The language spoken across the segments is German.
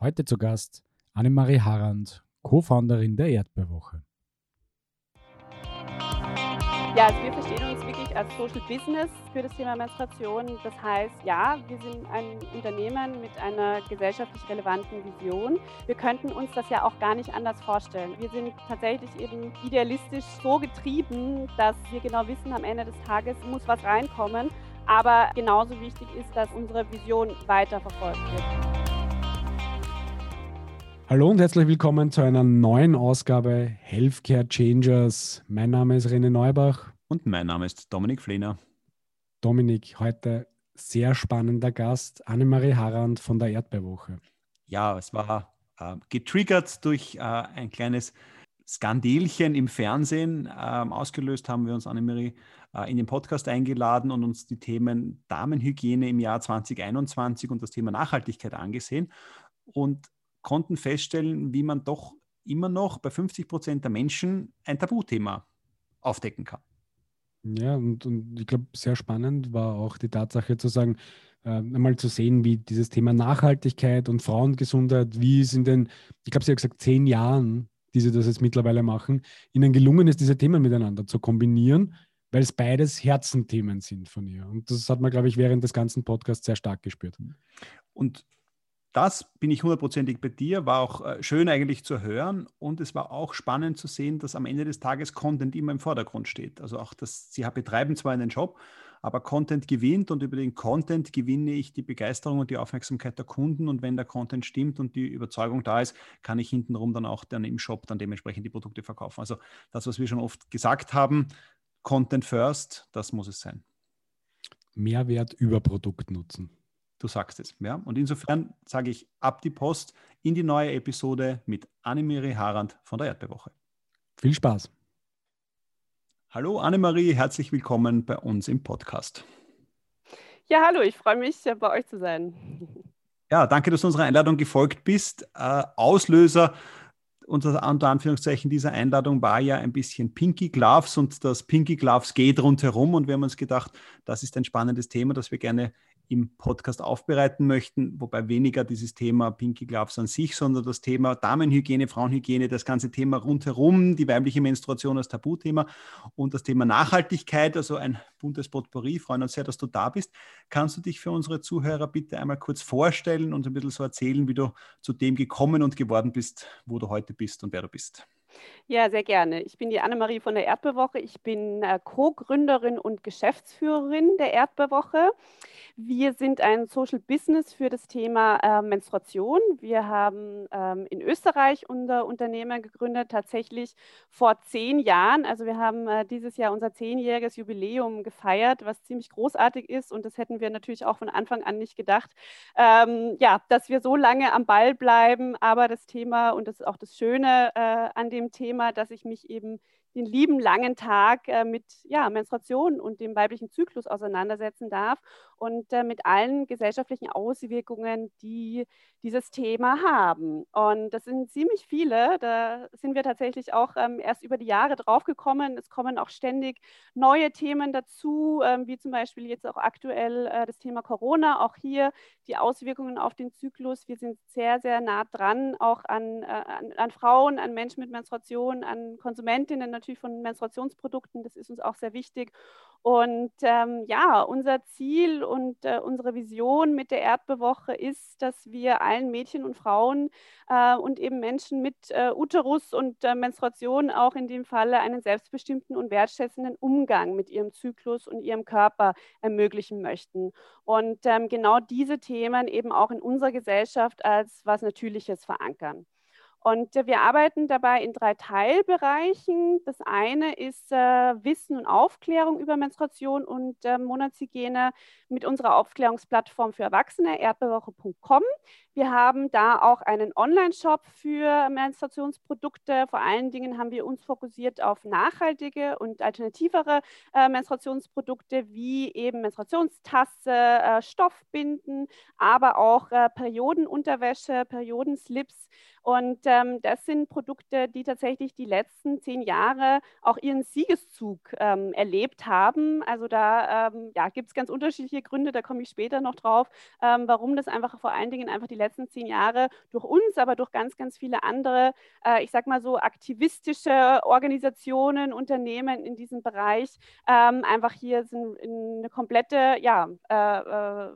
Heute zu Gast Annemarie Harand, Co-Founderin der Erdbeerwoche. Ja, also wir verstehen uns wirklich als Social Business für das Thema Menstruation. Das heißt, ja, wir sind ein Unternehmen mit einer gesellschaftlich relevanten Vision. Wir könnten uns das ja auch gar nicht anders vorstellen. Wir sind tatsächlich eben idealistisch so getrieben, dass wir genau wissen, am Ende des Tages muss was reinkommen. Aber genauso wichtig ist, dass unsere Vision weiterverfolgt wird. Hallo und herzlich willkommen zu einer neuen Ausgabe Healthcare Changers. Mein Name ist René Neubach. Und mein Name ist Dominik Flehner. Dominik, heute sehr spannender Gast, Annemarie Harand von der Erdbeerwoche. Ja, es war äh, getriggert durch äh, ein kleines Skandelchen im Fernsehen. Äh, ausgelöst haben wir uns Annemarie äh, in den Podcast eingeladen und uns die Themen Damenhygiene im Jahr 2021 und das Thema Nachhaltigkeit angesehen. Und konnten feststellen, wie man doch immer noch bei 50 Prozent der Menschen ein Tabuthema aufdecken kann. Ja, und, und ich glaube, sehr spannend war auch die Tatsache zu sagen, äh, einmal zu sehen, wie dieses Thema Nachhaltigkeit und Frauengesundheit, wie es in den, ich glaube, sie hat gesagt, zehn Jahren, die sie das jetzt mittlerweile machen, ihnen gelungen ist, diese Themen miteinander zu kombinieren, weil es beides Herzenthemen sind von ihr. Und das hat man, glaube ich, während des ganzen Podcasts sehr stark gespürt. Und das bin ich hundertprozentig bei dir, war auch äh, schön eigentlich zu hören und es war auch spannend zu sehen, dass am Ende des Tages Content immer im Vordergrund steht. Also auch, dass sie betreiben zwar einen Job, aber Content gewinnt und über den Content gewinne ich die Begeisterung und die Aufmerksamkeit der Kunden und wenn der Content stimmt und die Überzeugung da ist, kann ich hintenrum dann auch dann im Shop dann dementsprechend die Produkte verkaufen. Also das, was wir schon oft gesagt haben, Content first, das muss es sein. Mehrwert über Produkt nutzen. Du sagst es. Ja? Und insofern sage ich ab die Post in die neue Episode mit Annemarie Harand von der Erdbeerwoche. Viel Spaß. Hallo Annemarie, herzlich willkommen bei uns im Podcast. Ja, hallo, ich freue mich, bei euch zu sein. Ja, danke, dass du unserer Einladung gefolgt bist. Äh, Auslöser unter, unter Anführungszeichen dieser Einladung war ja ein bisschen Pinky Gloves und das Pinky Gloves geht rundherum und wir haben uns gedacht, das ist ein spannendes Thema, das wir gerne im Podcast aufbereiten möchten, wobei weniger dieses Thema Pinky Gloves an sich, sondern das Thema Damenhygiene, Frauenhygiene, das ganze Thema rundherum, die weibliche Menstruation als Tabuthema und das Thema Nachhaltigkeit, also ein buntes Potpourri. Freuen uns sehr, dass du da bist. Kannst du dich für unsere Zuhörer bitte einmal kurz vorstellen und ein bisschen so erzählen, wie du zu dem gekommen und geworden bist, wo du heute bist und wer du bist? Ja, sehr gerne. Ich bin die Annemarie von der Erdbeerwoche. Ich bin äh, Co-Gründerin und Geschäftsführerin der Erdbeerwoche. Wir sind ein Social Business für das Thema äh, Menstruation. Wir haben ähm, in Österreich unser Unternehmen gegründet, tatsächlich vor zehn Jahren. Also wir haben äh, dieses Jahr unser zehnjähriges Jubiläum gefeiert, was ziemlich großartig ist. Und das hätten wir natürlich auch von Anfang an nicht gedacht, ähm, ja, dass wir so lange am Ball bleiben. Aber das Thema und das ist auch das Schöne äh, an dem Thema, dass ich mich eben den lieben langen Tag äh, mit ja, Menstruation und dem weiblichen Zyklus auseinandersetzen darf und äh, mit allen gesellschaftlichen Auswirkungen, die dieses Thema haben. Und das sind ziemlich viele. Da sind wir tatsächlich auch ähm, erst über die Jahre draufgekommen. Es kommen auch ständig neue Themen dazu, ähm, wie zum Beispiel jetzt auch aktuell äh, das Thema Corona. Auch hier die Auswirkungen auf den Zyklus. Wir sind sehr, sehr nah dran, auch an, äh, an, an Frauen, an Menschen mit Menstruation, an Konsumentinnen natürlich von Menstruationsprodukten. Das ist uns auch sehr wichtig. Und ähm, ja, unser Ziel und äh, unsere Vision mit der Erdbewoche ist, dass wir allen Mädchen und Frauen äh, und eben Menschen mit äh, Uterus und äh, Menstruation auch in dem Falle einen selbstbestimmten und wertschätzenden Umgang mit ihrem Zyklus und ihrem Körper ermöglichen möchten. Und ähm, genau diese Themen eben auch in unserer Gesellschaft als was Natürliches verankern. Und äh, wir arbeiten dabei in drei Teilbereichen. Das eine ist äh, Wissen und Aufklärung über Menstruation und äh, Monatshygiene mit unserer Aufklärungsplattform für Erwachsene, erdbewoche.com. Wir haben da auch einen Online-Shop für Menstruationsprodukte. Vor allen Dingen haben wir uns fokussiert auf nachhaltige und alternativere äh, Menstruationsprodukte wie eben Menstruationstasse, äh, Stoffbinden, aber auch äh, Periodenunterwäsche, Periodenslips und ähm, das sind Produkte, die tatsächlich die letzten zehn Jahre auch ihren Siegeszug ähm, erlebt haben. Also da ähm, ja, gibt es ganz unterschiedliche Gründe, da komme ich später noch drauf, ähm, warum das einfach vor allen Dingen einfach die letzten letzten zehn Jahre durch uns, aber durch ganz, ganz viele andere, äh, ich sag mal so, aktivistische Organisationen, Unternehmen in diesem Bereich ähm, einfach hier sind eine komplette, ja, äh, äh,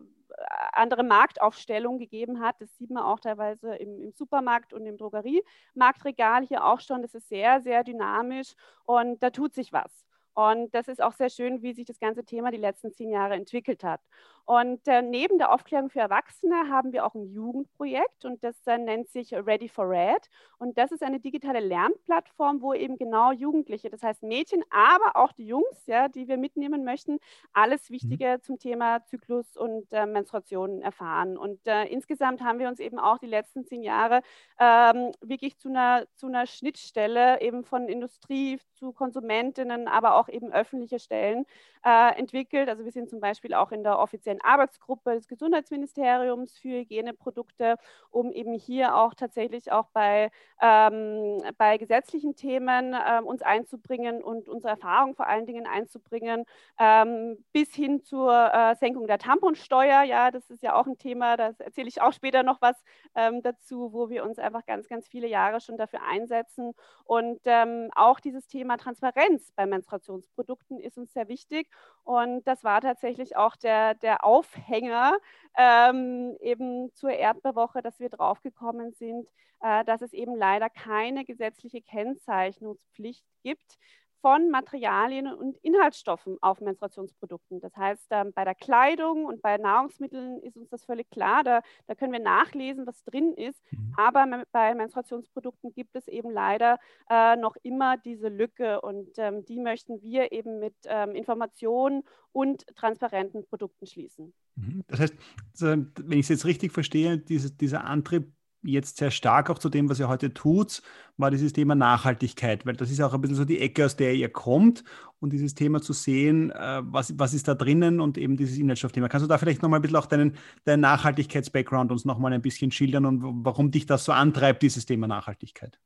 andere Marktaufstellung gegeben hat. Das sieht man auch teilweise im, im Supermarkt und im Drogeriemarktregal hier auch schon. Das ist sehr, sehr dynamisch und da tut sich was. Und das ist auch sehr schön, wie sich das ganze Thema die letzten zehn Jahre entwickelt hat. Und äh, neben der Aufklärung für Erwachsene haben wir auch ein Jugendprojekt und das äh, nennt sich Ready for Red. Und das ist eine digitale Lernplattform, wo eben genau Jugendliche, das heißt Mädchen, aber auch die Jungs, ja, die wir mitnehmen möchten, alles mhm. Wichtige mhm. zum Thema Zyklus und äh, Menstruation erfahren. Und äh, insgesamt haben wir uns eben auch die letzten zehn Jahre ähm, wirklich zu einer, zu einer Schnittstelle eben von Industrie zu Konsumentinnen, aber auch eben öffentliche Stellen äh, entwickelt. Also wir sind zum Beispiel auch in der offiziellen Arbeitsgruppe des Gesundheitsministeriums für Hygieneprodukte, um eben hier auch tatsächlich auch bei, ähm, bei gesetzlichen Themen ähm, uns einzubringen und unsere Erfahrung vor allen Dingen einzubringen, ähm, bis hin zur äh, Senkung der Tamponsteuer. Ja, das ist ja auch ein Thema, da erzähle ich auch später noch was ähm, dazu, wo wir uns einfach ganz, ganz viele Jahre schon dafür einsetzen. Und ähm, auch dieses Thema Transparenz bei Menstruationsprodukten ist uns sehr wichtig. Und das war tatsächlich auch der, der Aufhänger ähm, eben zur Erdbeerwoche, dass wir draufgekommen sind, äh, dass es eben leider keine gesetzliche Kennzeichnungspflicht gibt von Materialien und Inhaltsstoffen auf Menstruationsprodukten. Das heißt, ähm, bei der Kleidung und bei Nahrungsmitteln ist uns das völlig klar. Da, da können wir nachlesen, was drin ist. Mhm. Aber bei Menstruationsprodukten gibt es eben leider äh, noch immer diese Lücke und ähm, die möchten wir eben mit ähm, Informationen und transparenten Produkten schließen. Mhm. Das heißt, wenn ich es jetzt richtig verstehe, diese, dieser Antrieb jetzt sehr stark auch zu dem, was ihr heute tut, war dieses Thema Nachhaltigkeit, weil das ist auch ein bisschen so die Ecke, aus der ihr kommt und dieses Thema zu sehen, äh, was, was ist da drinnen und eben dieses Inhaltsstoffthema. Kannst du da vielleicht nochmal ein bisschen auch deinen, deinen Nachhaltigkeits-Background uns nochmal ein bisschen schildern und warum dich das so antreibt, dieses Thema Nachhaltigkeit?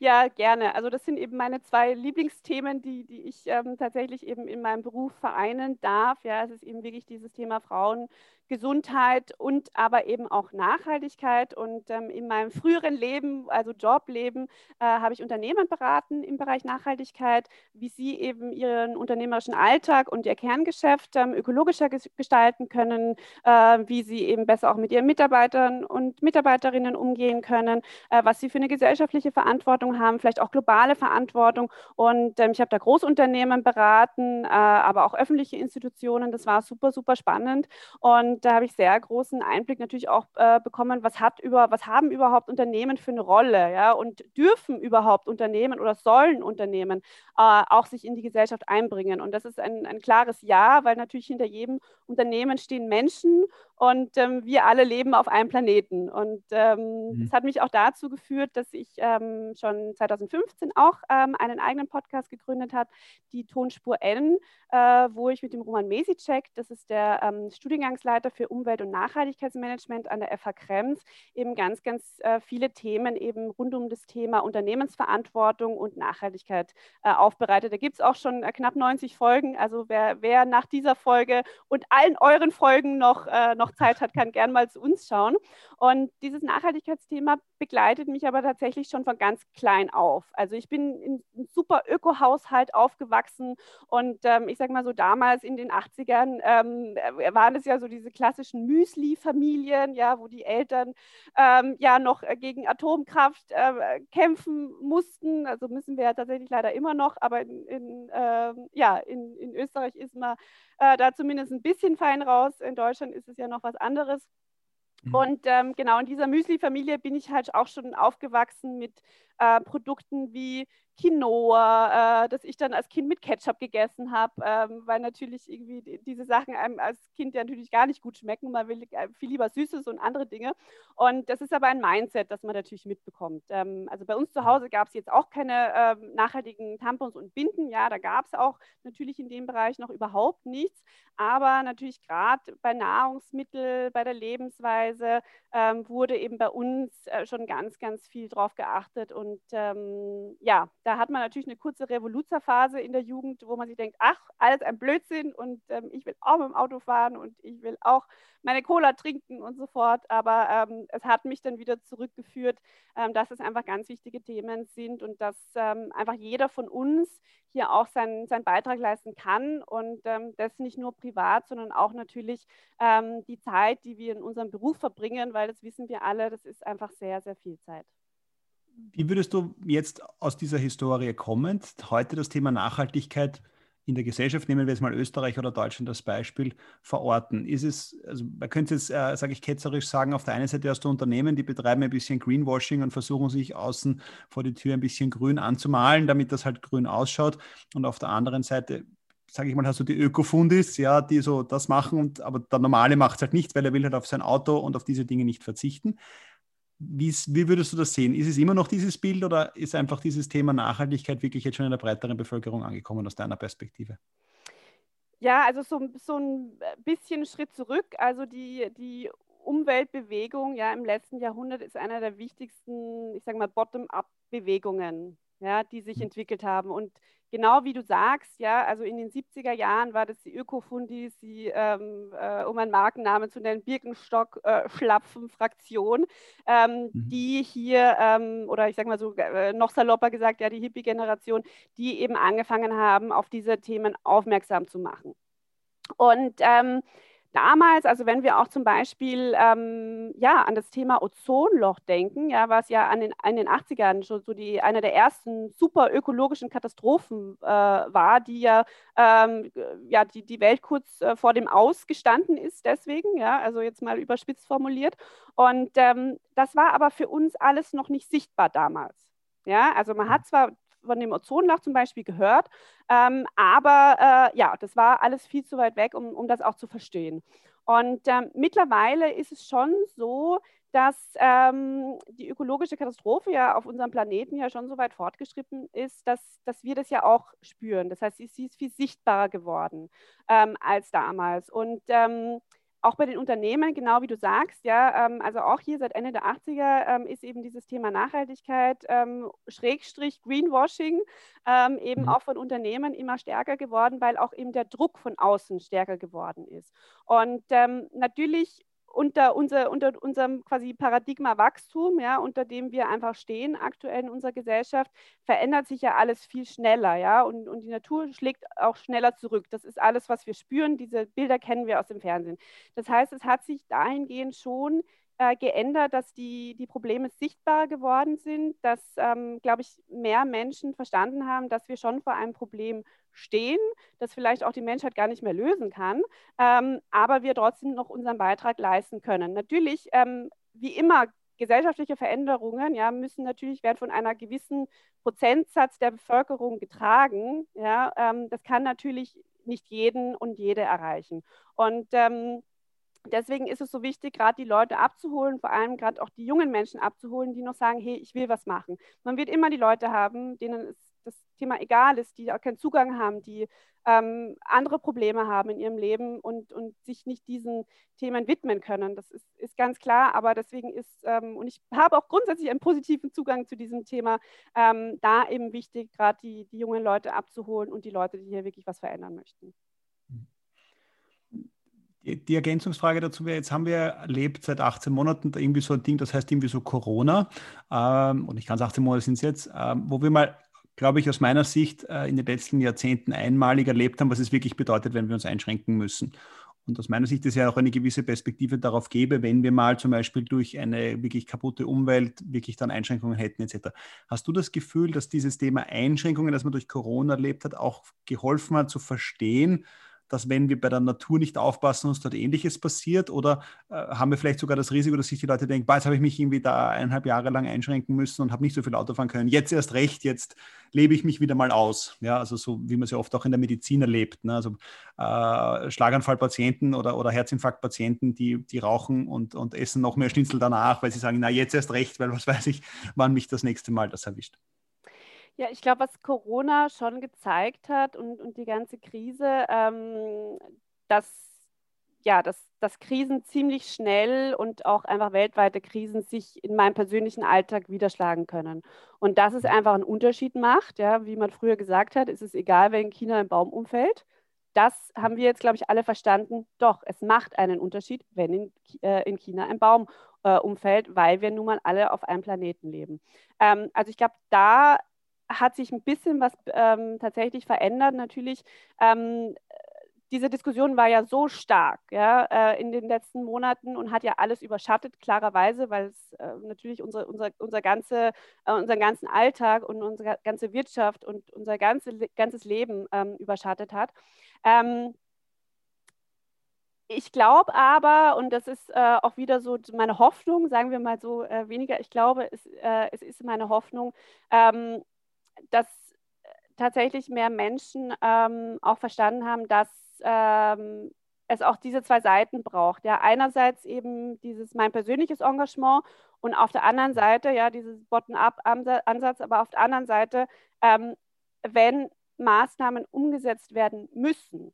Ja, gerne. Also das sind eben meine zwei Lieblingsthemen, die, die ich ähm, tatsächlich eben in meinem Beruf vereinen darf. Ja, es ist eben wirklich dieses Thema Frauengesundheit und aber eben auch Nachhaltigkeit. Und ähm, in meinem früheren Leben, also Jobleben, äh, habe ich Unternehmen beraten im Bereich Nachhaltigkeit, wie sie eben ihren unternehmerischen Alltag und ihr Kerngeschäft ähm, ökologischer gestalten können, äh, wie sie eben besser auch mit ihren Mitarbeitern und Mitarbeiterinnen umgehen können, äh, was sie für eine gesellschaftliche Verantwortung Verantwortung haben, vielleicht auch globale Verantwortung. Und ähm, ich habe da Großunternehmen beraten, äh, aber auch öffentliche Institutionen. Das war super, super spannend. Und da habe ich sehr großen Einblick natürlich auch äh, bekommen, was, hat über, was haben überhaupt Unternehmen für eine Rolle ja? und dürfen überhaupt Unternehmen oder sollen Unternehmen äh, auch sich in die Gesellschaft einbringen. Und das ist ein, ein klares Ja, weil natürlich hinter jedem Unternehmen stehen Menschen und ähm, wir alle leben auf einem Planeten. Und ähm, mhm. das hat mich auch dazu geführt, dass ich ähm, schon 2015 auch ähm, einen eigenen Podcast gegründet habe, die Tonspur N, äh, wo ich mit dem Roman Mesicek, das ist der ähm, Studiengangsleiter für Umwelt- und Nachhaltigkeitsmanagement an der FH Krems, eben ganz, ganz äh, viele Themen eben rund um das Thema Unternehmensverantwortung und Nachhaltigkeit äh, aufbereitet. Da gibt es auch schon äh, knapp 90 Folgen. Also wer, wer nach dieser Folge und allen euren Folgen noch, äh, noch noch Zeit hat, kann gern mal zu uns schauen. Und dieses Nachhaltigkeitsthema begleitet mich aber tatsächlich schon von ganz klein auf. Also ich bin in einem super Öko-Haushalt aufgewachsen und ähm, ich sage mal so, damals in den 80ern ähm, äh, waren es ja so diese klassischen Müsli-Familien, ja, wo die Eltern ähm, ja noch gegen Atomkraft äh, kämpfen mussten. Also müssen wir ja tatsächlich leider immer noch, aber in, in äh, ja, in, in Österreich ist man äh, da zumindest ein bisschen fein raus. In Deutschland ist es ja noch was anderes. Mhm. Und ähm, genau in dieser Müsli-Familie bin ich halt auch schon aufgewachsen mit äh, Produkten wie Quinoa, äh, das ich dann als Kind mit Ketchup gegessen habe, ähm, weil natürlich irgendwie diese Sachen einem als Kind ja natürlich gar nicht gut schmecken. Man will äh, viel lieber Süßes und andere Dinge. Und das ist aber ein Mindset, das man natürlich mitbekommt. Ähm, also bei uns zu Hause gab es jetzt auch keine ähm, nachhaltigen Tampons und Binden. Ja, da gab es auch natürlich in dem Bereich noch überhaupt nichts. Aber natürlich gerade bei Nahrungsmitteln, bei der Lebensweise ähm, wurde eben bei uns äh, schon ganz, ganz viel drauf geachtet und Und ähm, ja, da hat man natürlich eine kurze Revoluzerphase in der Jugend, wo man sich denkt, ach, alles ein Blödsinn und ähm, ich will auch mit dem Auto fahren und ich will auch meine Cola trinken und so fort. Aber ähm, es hat mich dann wieder zurückgeführt, ähm, dass es einfach ganz wichtige Themen sind und dass ähm, einfach jeder von uns hier auch seinen, seinen Beitrag leisten kann und ähm, das nicht nur privat, sondern auch natürlich die Zeit, die wir in unserem Beruf verbringen, weil das wissen wir alle, das ist einfach sehr, sehr viel Zeit. Wie würdest du jetzt aus dieser Historie kommend heute das Thema Nachhaltigkeit in der Gesellschaft, nehmen wir jetzt mal Österreich oder Deutschland als Beispiel, verorten? Ist es, also man könnte jetzt, äh, sage ich ketzerisch sagen, auf der einen Seite hast du Unternehmen, die betreiben ein bisschen Greenwashing und versuchen sich außen vor die Tür ein bisschen grün anzumalen, damit das halt grün ausschaut. Und auf der anderen Seite sage ich mal, hast du die Ökofundis, ja, die so das machen, und, aber der Normale macht es halt nicht, weil er will halt auf sein Auto und auf diese Dinge nicht verzichten. Wie, würdest du das sehen? Ist es immer noch dieses Bild oder ist einfach dieses Thema Nachhaltigkeit wirklich jetzt schon in der breiteren Bevölkerung angekommen aus deiner Perspektive? Ja, also so, so ein bisschen Schritt zurück. Also die, die Umweltbewegung ja im letzten Jahrhundert ist einer der wichtigsten, ich sage mal, Bottom-up-Bewegungen, ja, die sich mhm. entwickelt haben. Und genau wie du sagst, ja, also in den 70er Jahren war das die Ökofundis, die, ähm, äh, um einen Markennamen zu nennen, Birkenstock-Schlapfen-Fraktion, äh, ähm, mhm. die hier, ähm, oder ich sage mal so äh, noch salopper gesagt, ja, die Hippie-Generation, die eben angefangen haben, auf diese Themen aufmerksam zu machen. Und ähm, damals, also wenn wir auch zum Beispiel ähm, ja, an das Thema Ozonloch denken, ja, was ja an den, in den 80ern schon so die, eine der ersten super ökologischen Katastrophen äh, war, die ja, ähm, ja die, die Welt kurz äh, vor dem Aus gestanden ist, deswegen, ja, also jetzt mal überspitzt formuliert. Und ähm, das war aber für uns alles noch nicht sichtbar damals. Ja, also man hat zwar von dem Ozonloch zum Beispiel gehört. Ähm, aber äh, ja, das war alles viel zu weit weg, um, um das auch zu verstehen. Und ähm, mittlerweile ist es schon so, dass ähm, die ökologische Katastrophe ja auf unserem Planeten ja schon so weit fortgeschritten ist, dass, dass wir das ja auch spüren. Das heißt, sie, ist viel sichtbarer geworden ähm, als damals. Und ähm, auch bei den Unternehmen, genau wie du sagst, ja, ähm, also auch hier seit Ende der 80er ähm, ist eben dieses Thema Nachhaltigkeit, ähm, Schrägstrich Greenwashing, ähm, eben mhm. auch von Unternehmen immer stärker geworden, weil auch eben der Druck von außen stärker geworden ist. Und ähm, natürlich unter, unser, unter unserem quasi Paradigma Wachstum, ja, unter dem wir einfach stehen aktuell in unserer Gesellschaft, verändert sich ja alles viel schneller, ja, und, und die Natur schlägt auch schneller zurück. Das ist alles, was wir spüren. Diese Bilder kennen wir aus dem Fernsehen. Das heißt, es hat sich dahingehend schon äh, geändert, dass die, die Probleme sichtbar geworden sind, dass, ähm, glaube ich, mehr Menschen verstanden haben, dass wir schon vor einem Problem stehen, das vielleicht auch die Menschheit gar nicht mehr lösen kann, ähm, aber wir trotzdem noch unseren Beitrag leisten können. Natürlich, ähm, wie immer, gesellschaftliche Veränderungen ja, müssen natürlich werden von einer gewissen Prozentsatz der Bevölkerung getragen. Ja, ähm, das kann natürlich nicht jeden und jede erreichen. Und ähm, deswegen ist es so wichtig, gerade die Leute abzuholen, vor allem gerade auch die jungen Menschen abzuholen, die noch sagen, hey, ich will was machen. Man wird immer die Leute haben, denen das Thema egal ist, die auch keinen Zugang haben, die ähm, andere Probleme haben in ihrem Leben und, und sich nicht diesen Themen widmen können. Das ist, ist ganz klar, aber deswegen ist, ähm, und ich habe auch grundsätzlich einen positiven Zugang zu diesem Thema, ähm, da eben wichtig, gerade die, die jungen Leute abzuholen und die Leute, die hier wirklich was verändern möchten. Die, Ergänzungsfrage dazu wäre, jetzt haben wir erlebt seit 18 Monaten irgendwie so ein Ding, das heißt irgendwie so Corona, ähm, und ich kann es 18 Monate sind es jetzt, ähm, wo wir mal, glaube ich, aus meiner Sicht äh, in den letzten Jahrzehnten einmalig erlebt haben, was es wirklich bedeutet, wenn wir uns einschränken müssen. Und aus meiner Sicht ist ja auch eine gewisse Perspektive darauf gäbe, wenn wir mal zum Beispiel durch eine wirklich kaputte Umwelt wirklich dann Einschränkungen hätten etc. Hast du das Gefühl, dass dieses Thema Einschränkungen, das man durch Corona erlebt hat, auch geholfen hat zu verstehen, dass wenn wir bei der Natur nicht aufpassen, uns dort Ähnliches passiert? Oder äh, haben wir vielleicht sogar das Risiko, dass sich die Leute denken, jetzt habe ich mich irgendwie da eineinhalb Jahre lang einschränken müssen und habe nicht so viel Auto fahren können. Jetzt erst recht, jetzt lebe ich mich wieder mal aus. Ja, also so wie man es ja oft auch in der Medizin erlebt. Ne? Also äh, Schlaganfallpatienten oder, oder Herzinfarktpatienten, die, die rauchen und, und essen noch mehr Schnitzel danach, weil sie sagen, na jetzt erst recht, weil was weiß ich, wann mich das nächste Mal das erwischt. Ja, ich glaube, was Corona schon gezeigt hat und, und die ganze Krise, ähm, dass ja, dass, dass Krisen ziemlich schnell und auch einfach weltweite Krisen sich in meinem persönlichen Alltag widerschlagen können. Und dass es einfach einen Unterschied macht, ja, wie man früher gesagt hat, ist es egal, wenn in China ein Baum umfällt. Das haben wir jetzt, glaube ich, alle verstanden. Doch, es macht einen Unterschied, wenn in, äh, in China ein Baum äh, umfällt, weil wir nun mal alle auf einem Planeten leben. Ähm, also ich glaube, da hat sich ein bisschen was ähm, tatsächlich verändert. Natürlich ähm, diese Diskussion war ja so stark ja, äh, in den letzten Monaten und hat ja alles überschattet, klarerweise, weil es äh, natürlich unsere, unser, unser ganze, äh, unseren ganzen Alltag und unsere ganze Wirtschaft und unser ganze, ganzes Leben ähm, überschattet hat. Ähm, ich glaube aber, und das ist äh, auch wieder so meine Hoffnung, sagen wir mal so äh, weniger, ich glaube, es, äh, es ist meine Hoffnung, ähm, dass tatsächlich mehr Menschen ähm, auch verstanden haben, dass ähm, es auch diese zwei Seiten braucht. Ja, einerseits eben dieses mein persönliches Engagement und auf der anderen Seite ja dieses Bottom-up-Ansatz, aber auf der anderen Seite, ähm, wenn Maßnahmen umgesetzt werden müssen,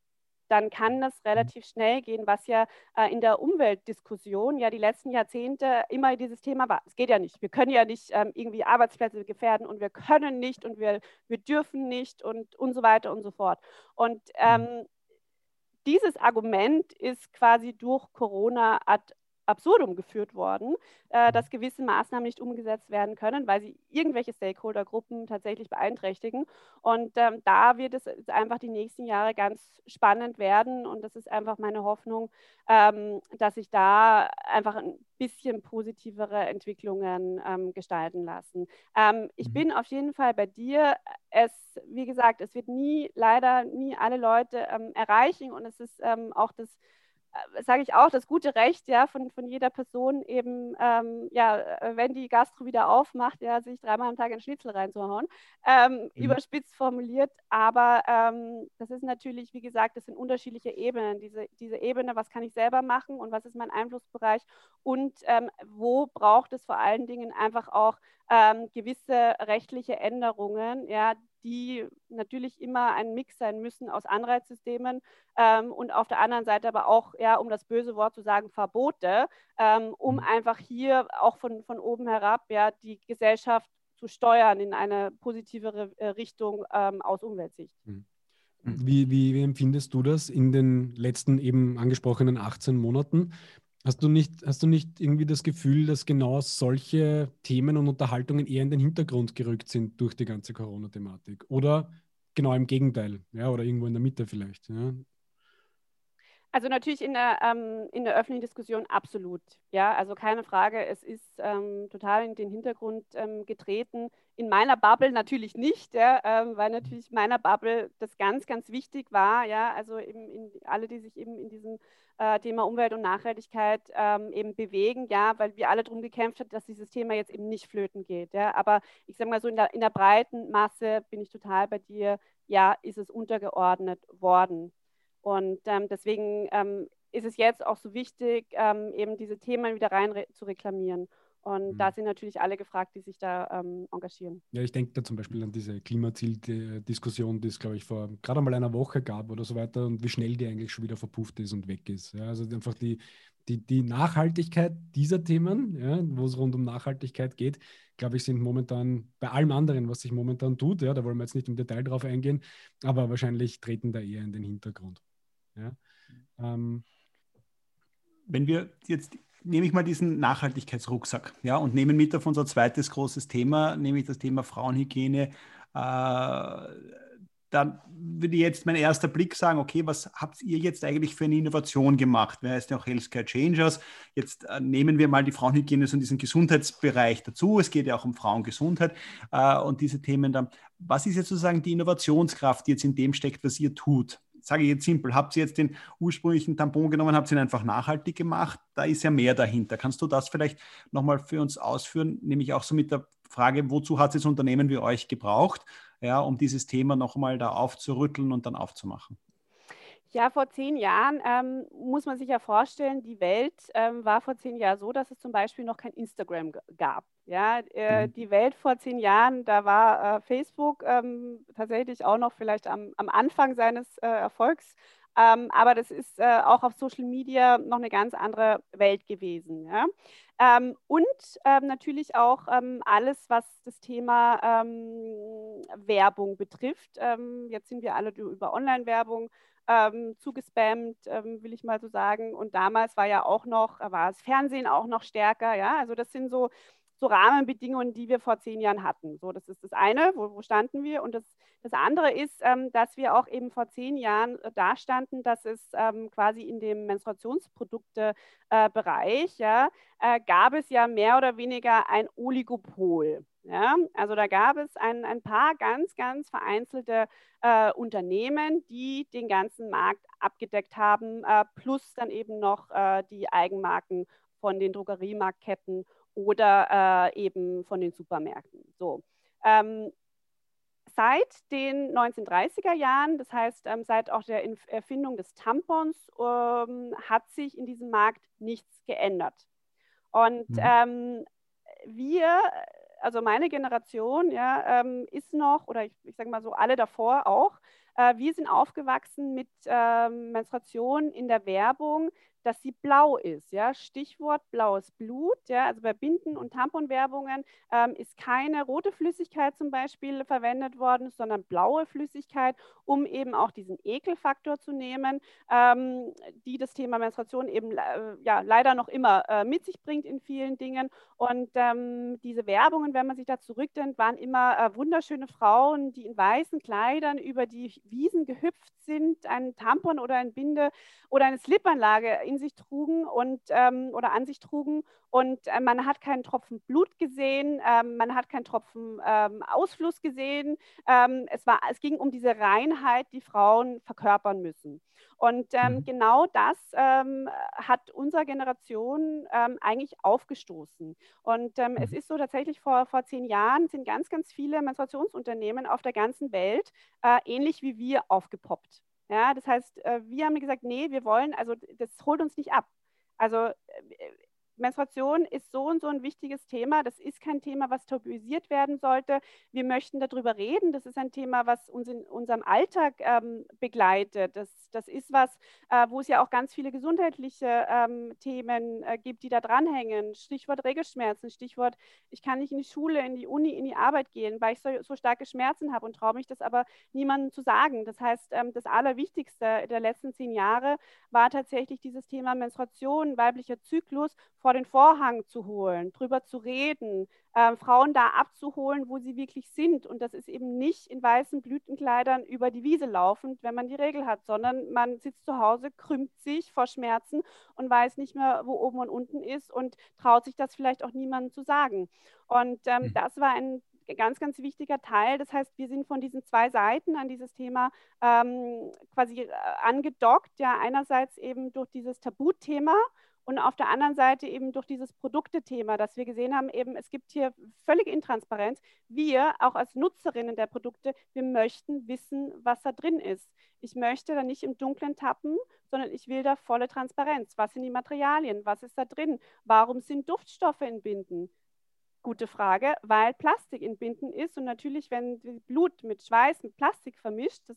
dann kann das mhm. relativ schnell gehen, was ja äh, in der Umweltdiskussion ja die letzten Jahrzehnte immer dieses Thema war. Es geht ja nicht. Wir können ja nicht ähm, irgendwie Arbeitsplätze gefährden und wir können nicht und wir, wir dürfen nicht und, und so weiter und so fort. Und mhm. ähm, dieses Argument ist quasi durch Corona ad absurdum geführt worden, äh, dass gewisse Maßnahmen nicht umgesetzt werden können, weil sie irgendwelche Stakeholdergruppen tatsächlich beeinträchtigen. Und ähm, da wird es einfach die nächsten Jahre ganz spannend werden. Und das ist einfach meine Hoffnung, ähm, dass sich da einfach ein bisschen positivere Entwicklungen ähm, gestalten lassen. Ähm, ich mhm. bin auf jeden Fall bei dir. Es, wie gesagt, es wird nie, leider nie alle Leute ähm, erreichen. Und es ist ähm, auch das äh, sage ich auch, das gute Recht ja, von, von jeder Person eben, ähm, ja, äh, wenn die Gastro wieder aufmacht, ja, sich dreimal am Tag ein Schnitzel reinzuhauen, ähm, mhm. überspitzt formuliert. Aber ähm, das ist natürlich, wie gesagt, das sind unterschiedliche Ebenen. Diese, diese Ebene, was kann ich selber machen und was ist mein Einflussbereich und ähm, wo braucht es vor allen Dingen einfach auch ähm, gewisse rechtliche Änderungen, ja, die natürlich immer ein Mix sein müssen aus Anreizsystemen ähm, und auf der anderen Seite aber auch, ja, um das böse Wort zu sagen, Verbote, ähm, um mhm. einfach hier auch von, von oben herab ja, die Gesellschaft zu steuern in eine positivere äh, Richtung ähm, aus Umweltsicht. Mhm. Wie, wie, wie, empfindest du das in den letzten eben angesprochenen 18 Monaten? Hast du nicht, hast du nicht irgendwie das Gefühl, dass genau solche Themen und Unterhaltungen eher in den Hintergrund gerückt sind durch die ganze Corona-Thematik? Oder genau im Gegenteil, ja, oder irgendwo in der Mitte vielleicht? Ja? Also natürlich in der, ähm, in der öffentlichen Diskussion absolut. Ja, also keine Frage, es ist ähm, total in den Hintergrund ähm, getreten. In meiner Bubble natürlich nicht, ja, ähm, weil natürlich meiner Bubble das ganz, ganz wichtig war. Ja, also eben in, alle, die sich eben in diesem äh, Thema Umwelt und Nachhaltigkeit ähm, eben bewegen, ja, weil wir alle darum gekämpft haben, dass dieses Thema jetzt eben nicht flöten geht. Ja. Aber ich sage mal so, in der, in der breiten Masse bin ich total bei dir, ja, ist es untergeordnet worden. Und ähm, deswegen ähm, ist es jetzt auch so wichtig, ähm, eben diese Themen wieder rein re zu reklamieren. Und mhm. da sind natürlich alle gefragt, die sich da ähm, engagieren. Ja, ich denke da zum Beispiel an diese Klimaziel-Diskussion, die es, glaube ich, vor gerade mal einer Woche gab oder so weiter und wie schnell die eigentlich schon wieder verpufft ist und weg ist. Ja, also einfach die, die, die Nachhaltigkeit dieser Themen, ja, wo es rund um Nachhaltigkeit geht, glaube ich, sind momentan bei allem anderen, was sich momentan tut, ja, da wollen wir jetzt nicht im Detail drauf eingehen, aber wahrscheinlich treten da eher in den Hintergrund. Ja? Ähm, Wenn wir jetzt nehme ich mal diesen Nachhaltigkeitsrucksack ja, und nehmen mit auf unser zweites großes Thema, nämlich das Thema Frauenhygiene. Äh, dann würde jetzt mein erster Blick sagen, okay, was habt ihr jetzt eigentlich für eine Innovation gemacht? Wer heißt ja auch Healthcare Changers? Jetzt äh, nehmen wir mal die Frauenhygiene und diesen Gesundheitsbereich dazu. Es geht ja auch um Frauengesundheit äh, und diese Themen dann. Was ist jetzt sozusagen die Innovationskraft, die jetzt in dem steckt, was ihr tut? Sage ich jetzt simpel, habt ihr jetzt den ursprünglichen Tampon genommen, habt ihr ihn einfach nachhaltig gemacht? Da ist ja mehr dahinter. Kannst du das vielleicht nochmal für uns ausführen, nämlich auch so mit der Frage, wozu hat es Unternehmen wie euch gebraucht, ja, um dieses Thema nochmal da aufzurütteln und dann aufzumachen? Ja, vor zehn Jahren ähm, muss man sich ja vorstellen, die Welt ähm, war vor zehn Jahren so, dass es zum Beispiel noch kein Instagram gab. Ja, äh, mhm. die Welt vor zehn Jahren, da war äh, Facebook ähm, tatsächlich auch noch vielleicht am, am Anfang seines äh, Erfolgs. Ähm, aber das ist äh, auch auf Social Media noch eine ganz andere Welt gewesen. Ja? Ähm, und ähm, natürlich auch ähm, alles, was das Thema ähm, Werbung betrifft. Ähm, jetzt sind wir alle über Online-Werbung ähm, zugespammt, will ich mal so sagen. Und damals war ja auch noch, war das Fernsehen auch noch stärker. Ja, also das sind so so Rahmenbedingungen, die wir vor zehn Jahren hatten. So, das ist das eine, wo, wo standen wir. Und das, das andere ist, ähm, dass wir auch eben vor zehn Jahren äh, da standen, dass es ähm, quasi in dem Menstruationsprodukte-Bereich, äh, ja, äh, gab es ja mehr oder weniger ein Oligopol. Ja? Also da gab es ein, ein paar ganz, ganz vereinzelte äh, Unternehmen, die den ganzen Markt abgedeckt haben, äh, plus dann eben noch äh, die Eigenmarken von den Drogeriemarktketten oder äh, eben von den Supermärkten. So. Ähm, seit den 1930er Jahren, das heißt ähm, seit auch der Erfindung des Tampons, ähm, hat sich in diesem Markt nichts geändert. Und mhm. ähm, wir, also meine Generation, ja, ähm, ist noch, oder ich, ich sage mal so, alle davor auch, äh, wir sind aufgewachsen mit ähm, Menstruation in der Werbung dass sie blau ist. Ja? Stichwort blaues Blut. Ja? Also bei Binden- und Tamponwerbungen ähm, ist keine rote Flüssigkeit zum Beispiel verwendet worden, sondern blaue Flüssigkeit, um eben auch diesen Ekelfaktor zu nehmen, ähm, die das Thema Menstruation eben äh, ja, leider noch immer äh, mit sich bringt in vielen Dingen. Und ähm, diese Werbungen, wenn man sich da zurückdenkt, waren immer äh, wunderschöne Frauen, die in weißen Kleidern über die Wiesen gehüpft sind, einen Tampon oder ein Binde oder eine Slipanlage in sich trugen und ähm, oder an sich trugen und äh, man hat keinen Tropfen Blut gesehen, ähm, man hat keinen Tropfen ähm, Ausfluss gesehen. Ähm, es, war, es ging um diese Reinheit, die Frauen verkörpern müssen. Und ähm, mhm. genau das ähm, hat unsere Generation eigentlich aufgestoßen. Und ähm, mhm. es ist so tatsächlich vor, vor zehn Jahren sind ganz, ganz viele Menstruationsunternehmen auf der ganzen Welt äh, ähnlich wie wir aufgepoppt. Ja, das heißt, äh, wir haben gesagt, nee, wir wollen, also das holt uns nicht ab. Also äh, Menstruation ist so und so ein wichtiges Thema. Das ist kein Thema, was tabuisiert werden sollte. Wir möchten darüber reden. Das ist ein Thema, was uns in unserem Alltag ähm, begleitet. Das, das ist was, äh, wo es ja auch ganz viele gesundheitliche ähm, Themen äh, gibt, die da dranhängen. Stichwort Regelschmerzen, Stichwort, ich kann nicht in die Schule, in die Uni, in die Arbeit gehen, weil ich so, so starke Schmerzen habe und traue mich das aber niemandem zu sagen. Das heißt, ähm, das Allerwichtigste der letzten zehn Jahre war tatsächlich dieses Thema Menstruation, weiblicher Zyklus vor den Vorhang zu holen, drüber zu reden, äh, Frauen da abzuholen, wo sie wirklich sind. Und das ist eben nicht in weißen Blütenkleidern über die Wiese laufend, wenn man die Regel hat, sondern man sitzt zu Hause, krümmt sich vor Schmerzen und weiß nicht mehr, wo oben und unten ist und traut sich das vielleicht auch niemandem zu sagen. Und ähm, mhm. das war ein ganz, ganz wichtiger Teil. Das heißt, wir sind von diesen zwei Seiten an dieses Thema ähm, quasi äh, angedockt. Ja, einerseits eben durch dieses Tabuthema und auf der anderen Seite eben durch dieses Produktethema, dass wir gesehen haben, eben es gibt hier völlige Intransparenz. Wir, auch als Nutzerinnen der Produkte, wir möchten wissen, was da drin ist. Ich möchte da nicht im Dunkeln tappen, sondern ich will da volle Transparenz. Was sind die Materialien? Was ist da drin? Warum sind Duftstoffe in Binden? Gute Frage, weil Plastik in Binden ist und natürlich, wenn Blut mit Schweiß, mit Plastik vermischt, das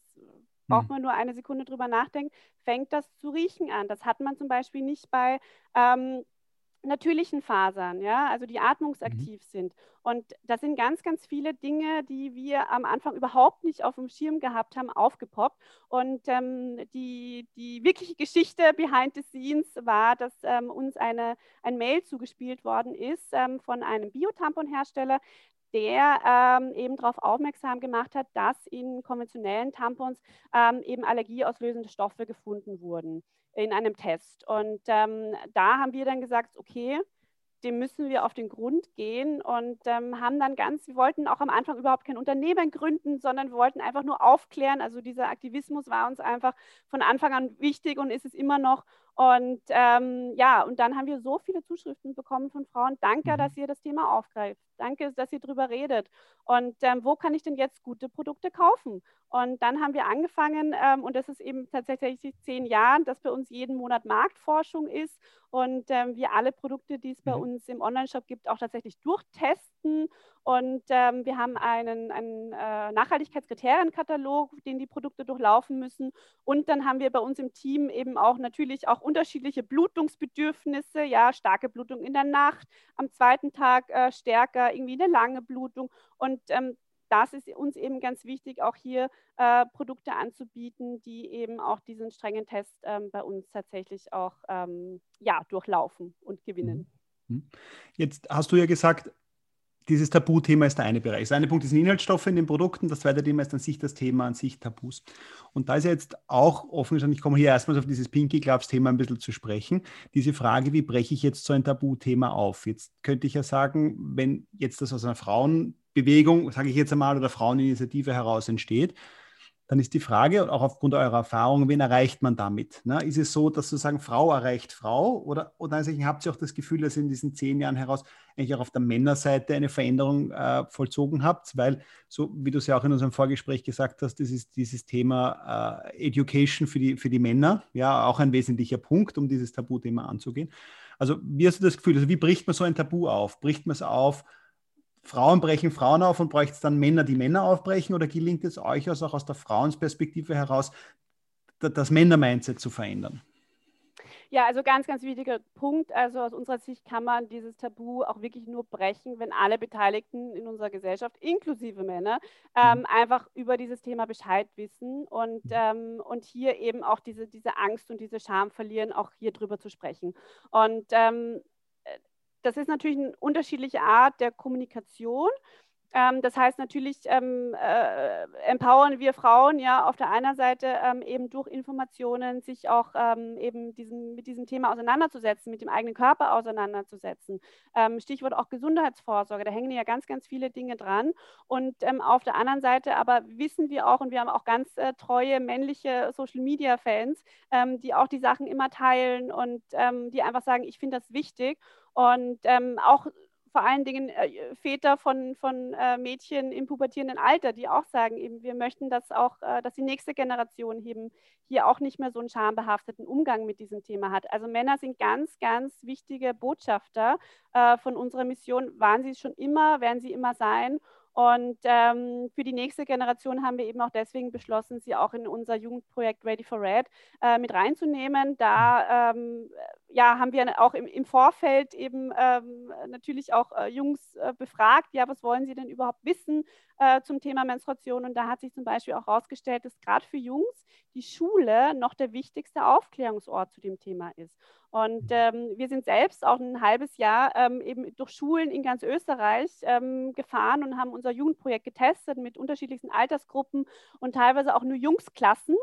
braucht hm. man nur eine Sekunde drüber nachdenken, fängt das zu riechen an. Das hat man zum Beispiel nicht bei ähm, natürlichen Fasern, ja, also die atmungsaktiv mhm. sind. Und das sind ganz, ganz viele Dinge, die wir am Anfang überhaupt nicht auf dem Schirm gehabt haben, aufgepoppt. Und ähm, die, die wirkliche Geschichte behind the scenes war, dass ähm, uns eine, ein Mail zugespielt worden ist ähm, von einem Biotamponhersteller, der ähm, eben darauf aufmerksam gemacht hat, dass in konventionellen Tampons ähm, eben allergieauslösende Stoffe gefunden wurden in einem Test. Und ähm, da haben wir dann gesagt, okay, dem müssen wir auf den Grund gehen und ähm, haben dann ganz, wir wollten auch am Anfang überhaupt kein Unternehmen gründen, sondern wir wollten einfach nur aufklären. Also dieser Aktivismus war uns einfach von Anfang an wichtig und ist es immer noch. Und ähm, ja, und dann haben wir so viele Zuschriften bekommen von Frauen. Danke, mhm. dass ihr das Thema aufgreift. Danke, dass ihr darüber redet. Und ähm, wo kann ich denn jetzt gute Produkte kaufen? Und dann haben wir angefangen, ähm, und das ist eben tatsächlich zehn Jahre, dass bei uns jeden Monat Marktforschung ist und ähm, wir alle Produkte, die es bei mhm. uns im Online-Shop gibt, auch tatsächlich durchtesten Und ähm, wir haben einen, einen äh, Nachhaltigkeitskriterienkatalog, den die Produkte durchlaufen müssen. Und dann haben wir bei uns im Team eben auch natürlich auch unterschiedliche Blutungsbedürfnisse, ja, starke Blutung in der Nacht, am zweiten Tag äh, stärker, irgendwie eine lange Blutung. Und ähm, das ist uns eben ganz wichtig, auch hier äh, Produkte anzubieten, die eben auch diesen strengen Test ähm, bei uns tatsächlich auch ähm, ja, durchlaufen und gewinnen. Mhm. Mhm. Jetzt hast du ja gesagt, dieses Tabuthema ist der eine Bereich. Der eine Punkt ist Inhaltsstoffe in den Produkten, das zweite Thema ist an sich das Thema an sich Tabus. Und da ist ja jetzt auch offen gestanden, ich komme hier erstmals auf dieses Pinky Gloves Thema ein bisschen zu sprechen, diese Frage, wie breche ich jetzt so ein Tabuthema auf? Jetzt könnte ich ja sagen, wenn jetzt das aus einer Frauenbewegung, sage ich jetzt einmal, oder Fraueninitiative heraus entsteht, dann ist die Frage, auch aufgrund eurer Erfahrung, wen erreicht man damit? Ne? Ist es so, dass sozusagen Frau erreicht Frau? Oder, oder also habt ihr auch das Gefühl, dass ihr in diesen zehn Jahren heraus eigentlich auch auf der Männerseite eine Veränderung äh, vollzogen habt? Weil, so wie du es ja auch in unserem Vorgespräch gesagt hast, das ist dieses Thema äh, Education für die, für die Männer, ja, auch ein wesentlicher Punkt, um dieses Tabuthema anzugehen. Also, wie hast du das Gefühl? Also, wie bricht man so ein Tabu auf? Bricht man es auf? Frauen brechen Frauen auf und bräuchte es dann Männer, die Männer aufbrechen? Oder gelingt es euch also auch aus der Frauensperspektive heraus, das Männer-Mindset zu verändern? Ja, also ganz, ganz wichtiger Punkt. Also aus unserer Sicht kann man dieses Tabu auch wirklich nur brechen, wenn alle Beteiligten in unserer Gesellschaft, inklusive Männer, ähm, mhm. einfach über dieses Thema Bescheid wissen und, mhm. ähm, und hier eben auch diese, diese Angst und diese Scham verlieren, auch hier drüber zu sprechen. Und ähm, das ist natürlich eine unterschiedliche Art der Kommunikation. Ähm, das heißt natürlich ähm, äh, empowern wir Frauen ja auf der einen Seite ähm, eben durch Informationen sich auch ähm, eben diesem, mit diesem Thema auseinanderzusetzen, mit dem eigenen Körper auseinanderzusetzen. Ähm, Stichwort auch Gesundheitsvorsorge, da hängen ja ganz, ganz viele Dinge dran. Und ähm, auf der anderen Seite aber wissen wir auch, und wir haben auch ganz äh, treue männliche Social-Media-Fans, die auch die Sachen immer teilen und die einfach sagen, ich finde das wichtig. Und ähm, auch vor allen Dingen äh, Väter von, von äh, Mädchen im pubertierenden Alter, die auch sagen, eben, wir möchten, dass auch, äh, dass die nächste Generation eben hier auch nicht mehr so einen schambehafteten Umgang mit diesem Thema hat. Also Männer sind ganz, ganz wichtige Botschafter äh, von unserer Mission, waren sie schon immer, werden sie immer sein. Und ähm, für die nächste Generation haben wir eben auch deswegen beschlossen, sie auch in unser Jugendprojekt Ready for Red äh, mit reinzunehmen. Da ähm, ja, haben wir auch im, im Vorfeld eben ähm, natürlich auch äh, Jungs äh, befragt, ja, was wollen sie denn überhaupt wissen äh, zum Thema Menstruation? Und da hat sich zum Beispiel auch herausgestellt, dass gerade für Jungs die Schule noch der wichtigste Aufklärungsort zu dem Thema ist. Und mhm. ähm, wir sind selbst auch ein halbes Jahr ähm, eben durch Schulen in ganz Österreich ähm, gefahren und haben unser Jugendprojekt getestet mit unterschiedlichsten Altersgruppen und teilweise auch nur Jungsklassen.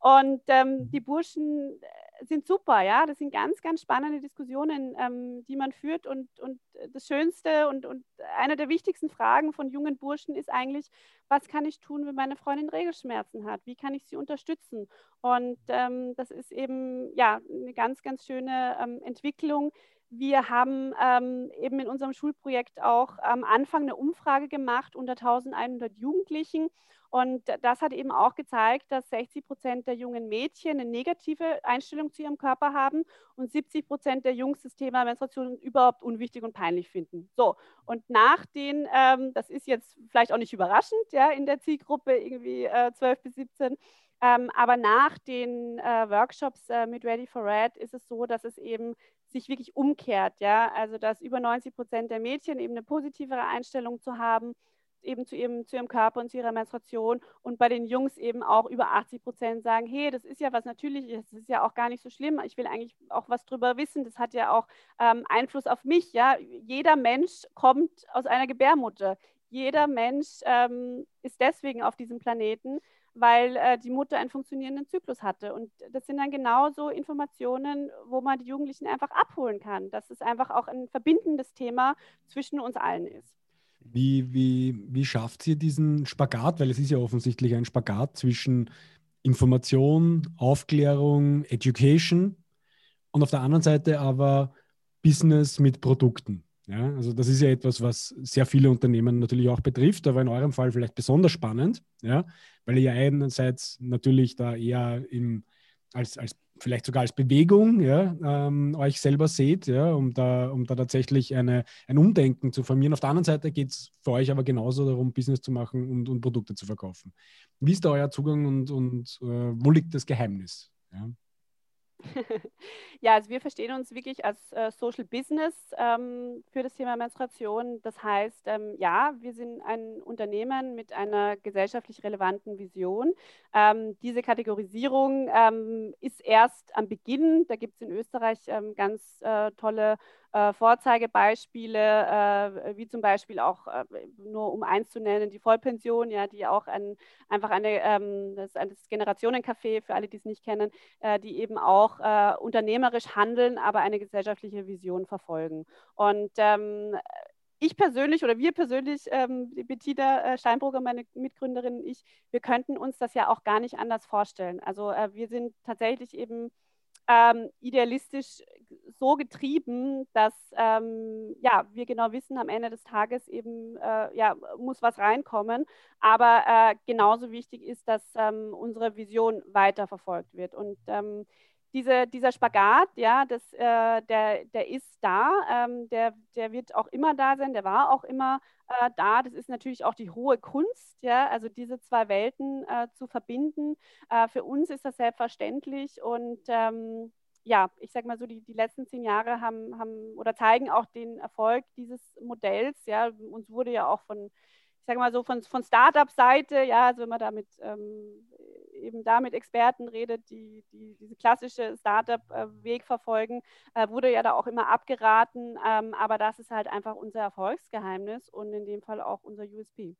Und ähm, mhm. die Burschen sind super, ja. Das sind ganz, ganz spannende Diskussionen, ähm, die man führt. Und, und das Schönste und, und eine der wichtigsten Fragen von jungen Burschen ist eigentlich, was kann ich tun, wenn meine Freundin Regelschmerzen hat? Wie kann ich sie unterstützen? Und ähm, das ist eben ja eine ganz, ganz schöne ähm, Entwicklung, wir haben ähm, eben in unserem Schulprojekt auch am Anfang eine Umfrage gemacht unter 1100 Jugendlichen. Und das hat eben auch gezeigt, dass 60 Prozent der jungen Mädchen eine negative Einstellung zu ihrem Körper haben und 70 Prozent der Jungs das Thema Menstruation überhaupt unwichtig und peinlich finden. So, und nach den, ähm, das ist jetzt vielleicht auch nicht überraschend, ja, in der Zielgruppe irgendwie äh, 12 bis 17, ähm, aber nach den äh, Workshops äh, mit Ready for Red ist es so, dass es eben sich wirklich umkehrt, ja, also dass über 90 Prozent der Mädchen eben eine positivere Einstellung zu haben, eben zu ihrem, zu ihrem Körper und zu ihrer Menstruation und bei den Jungs eben auch über 80 Prozent sagen, hey, das ist ja was Natürliches, das ist ja auch gar nicht so schlimm, ich will eigentlich auch was drüber wissen, das hat ja auch ähm, Einfluss auf mich, ja, jeder Mensch kommt aus einer Gebärmutter, jeder Mensch ähm, ist deswegen auf diesem Planeten, weil äh, die Mutter einen funktionierenden Zyklus hatte. Und das sind dann genauso Informationen, wo man die Jugendlichen einfach abholen kann, dass es einfach auch ein verbindendes Thema zwischen uns allen ist. Wie, wie, wie schafft ihr diesen Spagat? Weil es ist ja offensichtlich ein Spagat zwischen Information, Aufklärung, Education und auf der anderen Seite aber Business mit Produkten. Ja, also das ist ja etwas, was sehr viele Unternehmen natürlich auch betrifft, aber in eurem Fall vielleicht besonders spannend, ja, weil ihr einerseits natürlich da eher im, als, als vielleicht sogar als Bewegung ja, ähm, euch selber seht, ja, um, da, um da tatsächlich eine, ein Umdenken zu formieren. Auf der anderen Seite geht es für euch aber genauso darum, Business zu machen und, und Produkte zu verkaufen. Wie ist da euer Zugang und, und äh, wo liegt das Geheimnis? Ja? ja, also wir verstehen uns wirklich als äh, Social Business ähm, für das Thema Menstruation. Das heißt, ähm, ja, wir sind ein Unternehmen mit einer gesellschaftlich relevanten Vision. Ähm, diese Kategorisierung ähm, ist erst am Beginn. Da gibt es in Österreich ähm, ganz äh, tolle äh, Vorzeigebeispiele, äh, wie zum Beispiel auch, äh, nur um eins zu nennen, die Vollpension, ja, die auch ein, einfach eine, ähm, das ein Generationencafé für alle, die es nicht kennen, äh, die eben auch äh, unternehmerisch handeln, aber eine gesellschaftliche Vision verfolgen. Und ähm, ich persönlich oder wir persönlich, ähm, Bettina äh, Steinbrugger, meine Mitgründerin ich, wir könnten uns das ja auch gar nicht anders vorstellen. Also wir sind tatsächlich eben ähm, idealistisch so getrieben, dass ähm, ja, wir genau wissen, am Ende des Tages eben äh, ja, muss was reinkommen. Aber äh, genauso wichtig ist, dass ähm, unsere Vision weiterverfolgt wird. Und ähm, diese, dieser Spagat, ja, das, äh, der, der ist da, ähm, der, der wird auch immer da sein, der war auch immer äh, da. Das ist natürlich auch die hohe Kunst, ja, also diese zwei Welten äh, zu verbinden. Äh, für uns ist das selbstverständlich und ähm, ja, ich sage mal so, die, die letzten zehn Jahre haben, haben oder zeigen auch den Erfolg dieses Modells. Ja, uns wurde ja auch von, ich sage mal so, von, von Startup-Seite, ja, also wenn man damit ähm, eben da mit Experten redet, die, die diese klassische Startup-Weg verfolgen, äh, wurde ja da auch immer abgeraten. Ähm, aber das ist halt einfach unser Erfolgsgeheimnis und in dem Fall auch unser USP.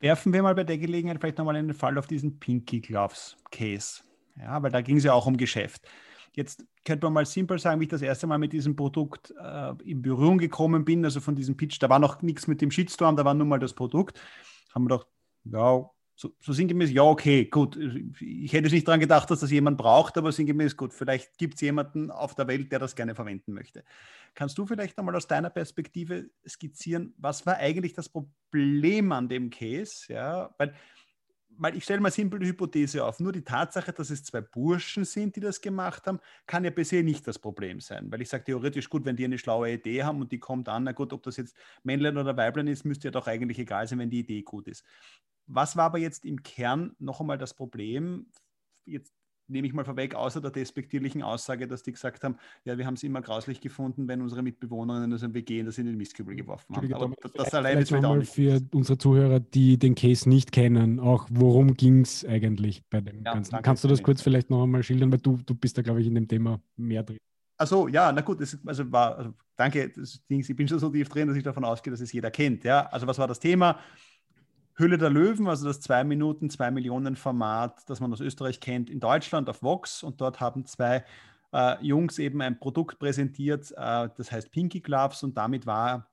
Werfen wir mal bei der Gelegenheit vielleicht nochmal einen Fall auf diesen Pinky Gloves Case. Ja, weil da ging es ja auch um Geschäft. Jetzt könnte man mal simpel sagen, wie ich das erste Mal mit diesem Produkt äh, in Berührung gekommen bin, also von diesem Pitch, da war noch nichts mit dem Shitstorm, da war nur mal das Produkt. Haben wir doch, ja, so, so sinngemäß, ja, okay, gut. Ich hätte nicht daran gedacht, dass das jemand braucht, aber sinngemäß, gut, vielleicht gibt es jemanden auf der Welt, der das gerne verwenden möchte. Kannst du vielleicht nochmal aus deiner Perspektive skizzieren, was war eigentlich das Problem an dem Case? Ja, weil weil ich stelle mal simple die Hypothese auf. Nur die Tatsache, dass es zwei Burschen sind, die das gemacht haben, kann ja per se nicht das Problem sein. Weil ich sage theoretisch, gut, wenn die eine schlaue Idee haben und die kommt an, na gut, ob das jetzt Männlein oder Weiblein ist, müsste ja doch eigentlich egal sein, wenn die Idee gut ist. Was war aber jetzt im Kern noch einmal das Problem, jetzt nehme ich mal vorweg, außer der despektierlichen Aussage, dass die gesagt haben, ja, wir haben es immer grauslich gefunden, wenn unsere Mitbewohnerinnen aus einem WG in das in den Mistkübel geworfen haben. Aber das, das allein ist wieder auch nicht für unsere Zuhörer, die den Case nicht kennen, auch worum ging es eigentlich bei dem ja, Ganzen? Kannst du das kurz vielleicht noch einmal schildern, weil du, du bist da, glaube ich, in dem Thema mehr drin. Achso, ja, na gut, das, also war, also danke, das, ich bin schon so tief drin, dass ich davon ausgehe, dass es jeder kennt. Ja? Also was war das Thema? Hülle der Löwen, also das 2 Minuten, 2 Millionen Format, das man aus Österreich kennt, in Deutschland auf Vox. Und dort haben zwei äh, Jungs eben ein Produkt präsentiert, äh, das heißt Pinky Gloves. Und damit war,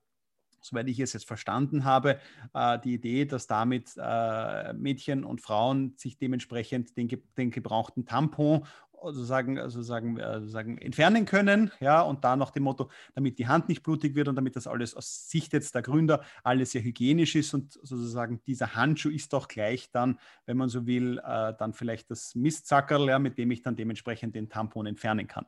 soweit ich es jetzt verstanden habe, äh, die Idee, dass damit äh, Mädchen und Frauen sich dementsprechend den, den gebrauchten Tampon sozusagen, sozusagen, sozusagen entfernen können. Ja, und da nach dem Motto, damit die Hand nicht blutig wird und damit das alles aus Sicht jetzt der Gründer alles sehr hygienisch ist und sozusagen dieser Handschuh ist auch gleich dann, wenn man so will, äh, dann vielleicht das Mistzackerl, ja, mit dem ich dann dementsprechend den Tampon entfernen kann.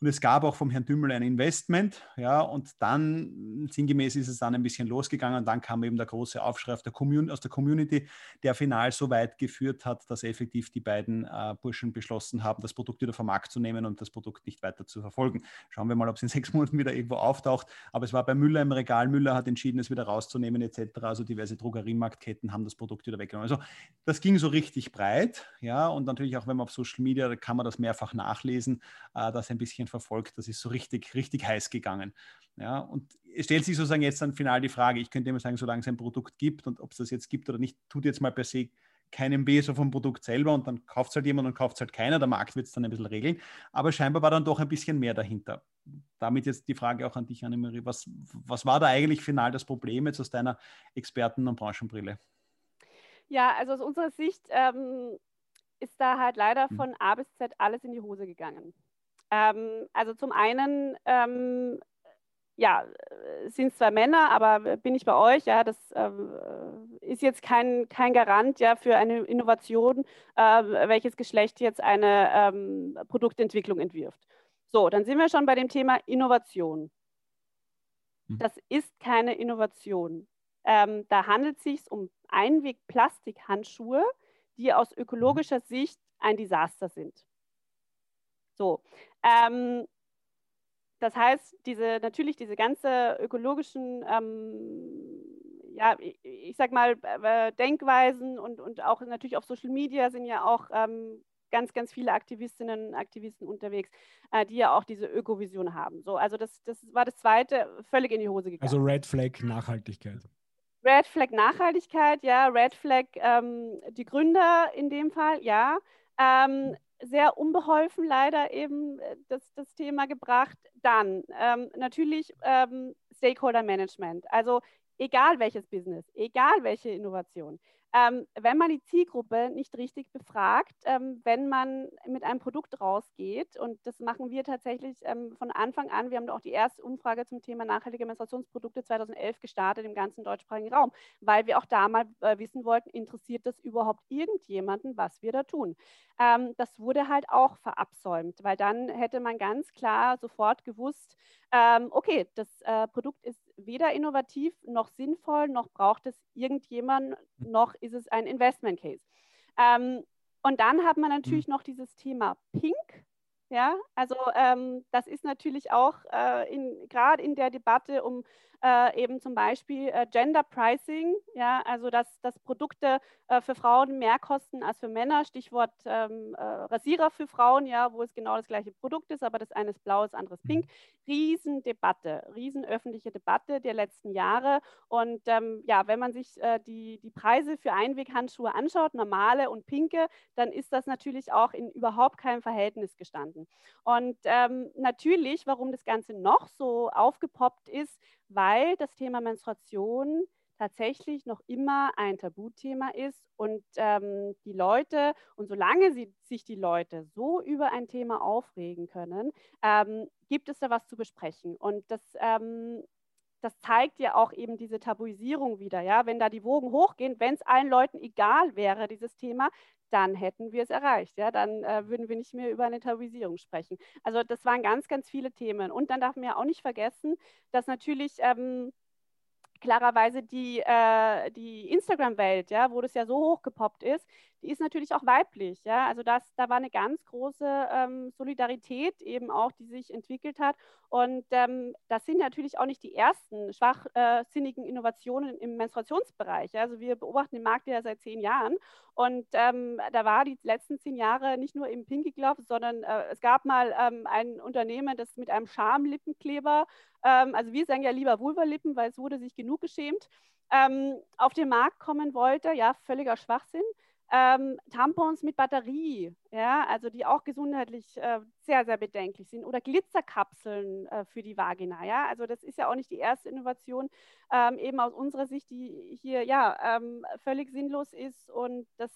Und es gab auch vom Herrn Dümmel ein Investment, ja, und dann, sinngemäß ist es dann ein bisschen losgegangen und dann kam eben der große Aufschrei der aus der Community, der final so weit geführt hat, dass effektiv die beiden äh, Burschen beschlossen haben, das Produkt wieder vom Markt zu nehmen und das Produkt nicht weiter zu verfolgen. Schauen wir mal, ob es in sechs Monaten wieder irgendwo auftaucht. Aber es war bei Müller im Regal. Müller hat entschieden, es wieder rauszunehmen etc. Also diverse Drogeriemarktketten haben das Produkt wieder weggenommen. Also das ging so richtig breit, ja, und natürlich auch, wenn man auf Social Media, da kann man das mehrfach nachlesen, äh, dass ein bisschen Medien verfolgt, das ist so richtig, richtig heiß gegangen. Ja, und es stellt sich sozusagen jetzt dann final die Frage, ich könnte immer sagen, solange es ein Produkt gibt und ob es das jetzt gibt oder nicht, tut jetzt mal per se keinem weh so vom Produkt selber und dann kauft es halt jemand und kauft es halt keiner. Der Markt wird es dann ein bisschen regeln. Aber scheinbar war dann doch ein bisschen mehr dahinter. Damit jetzt die Frage auch an dich, Annemarie. Was, was war da eigentlich final das Problem jetzt aus deiner Experten- und Branchenbrille? Ja, also aus unserer Sicht ähm, ist da halt leider hm. von A bis Z alles in die Hose gegangen. Ähm, also zum einen ähm, ja, sind zwar Männer, aber bin ich bei euch, ja, das ähm, ist jetzt kein, kein Garant ja, für eine Innovation, äh, welches Geschlecht jetzt eine ähm, Produktentwicklung entwirft. So, dann sind wir schon bei dem Thema Innovation. Hm. Das ist keine Innovation. Ähm, da handelt es sich um Einweg-Plastikhandschuhe, die aus ökologischer Sicht ein Desaster sind. So, ähm, das heißt, diese, natürlich diese ganze ökologischen, ähm, ja, ich, ich, sag mal, äh, Denkweisen und, und auch natürlich auf Social Media sind ja auch ähm, ganz, ganz viele Aktivistinnen und Aktivisten unterwegs, äh, die ja auch diese Ökovision haben. So, also das, das war das zweite, völlig in die Hose gegangen. Also Red Flag Nachhaltigkeit. Red Flag Nachhaltigkeit, ja, Red Flag ähm, die Gründer in dem Fall, ja. Ähm, sehr unbeholfen leider eben äh, das, das Thema gebracht. Dann ähm, natürlich ähm, Stakeholder Management. Also egal welches Business, egal welche Innovation ähm, wenn man die Zielgruppe nicht richtig befragt, ähm, wenn man mit einem Produkt rausgeht, und das machen wir tatsächlich ähm, von Anfang an, wir haben auch die erste Umfrage zum Thema nachhaltige Menstruationsprodukte 2011 gestartet im ganzen deutschsprachigen Raum, weil wir auch da mal äh, wissen wollten, interessiert das überhaupt irgendjemanden, was wir da tun. Ähm, das wurde halt auch verabsäumt, weil dann hätte man ganz klar sofort gewusst, ähm, okay, das äh, Produkt ist weder innovativ noch sinnvoll, noch braucht es irgendjemand, hm. noch ist es ein Investment Case. Ähm, und dann hat man natürlich mhm. noch dieses Thema Pink. Ja, also ähm, das ist natürlich auch äh, gerade in der Debatte um äh, eben zum Beispiel äh, Gender Pricing, ja, also dass, dass Produkte äh, für Frauen mehr kosten als für Männer, Stichwort ähm, äh, Rasierer für Frauen, ja, wo es genau das gleiche Produkt ist, aber das eine ist blau, das andere ist pink. Mhm. Riesendebatte, riesenöffentliche Debatte der letzten Jahre. Und ähm, ja, wenn man sich äh, die, die Preise für Einweghandschuhe anschaut, normale und pinke, dann ist das natürlich auch in überhaupt keinem Verhältnis gestanden. Und ähm, natürlich, warum das Ganze noch so aufgepoppt ist, weil das Thema Menstruation tatsächlich noch immer ein Tabuthema ist und ähm, die Leute, und solange sie, sich die Leute so über ein Thema aufregen können, ähm, gibt es da was zu besprechen. Und das, ähm, das zeigt ja auch eben diese Tabuisierung wieder. Ja? Wenn da die Wogen hochgehen, wenn es allen Leuten egal wäre, dieses Thema, dann hätten wir es erreicht. Ja? Dann äh, würden wir nicht mehr über eine Tabuisierung sprechen. Also das waren ganz, ganz viele Themen. Und dann darf man ja auch nicht vergessen, dass natürlich ähm, klarerweise die, äh, die Instagram-Welt, ja, wo das ja so hochgepoppt ist, die ist natürlich auch weiblich. Ja? Also das, da war eine ganz große ähm, Solidarität eben auch, die sich entwickelt hat. Und ähm, das sind natürlich auch nicht die ersten schwachsinnigen äh, Innovationen im Menstruationsbereich. Ja? Also wir beobachten den Markt ja seit zehn Jahren. Und ähm, da war die letzten zehn Jahre nicht nur im Pinky Glove, sondern äh, es gab mal ähm, ein Unternehmen, das mit einem Schamlippenkleber, ähm, also wir sagen ja lieber Vulvalippen, weil es wurde sich genug geschämt, ähm, auf den Markt kommen wollte. Ja, völliger Schwachsinn ähm, Tampons mit Batterie, ja, also die auch gesundheitlich äh, sehr, sehr bedenklich sind, oder Glitzerkapseln äh, für die Vagina, ja, also das ist ja auch nicht die erste Innovation, ähm, eben aus unserer Sicht, die hier ja ähm, völlig sinnlos ist. Und das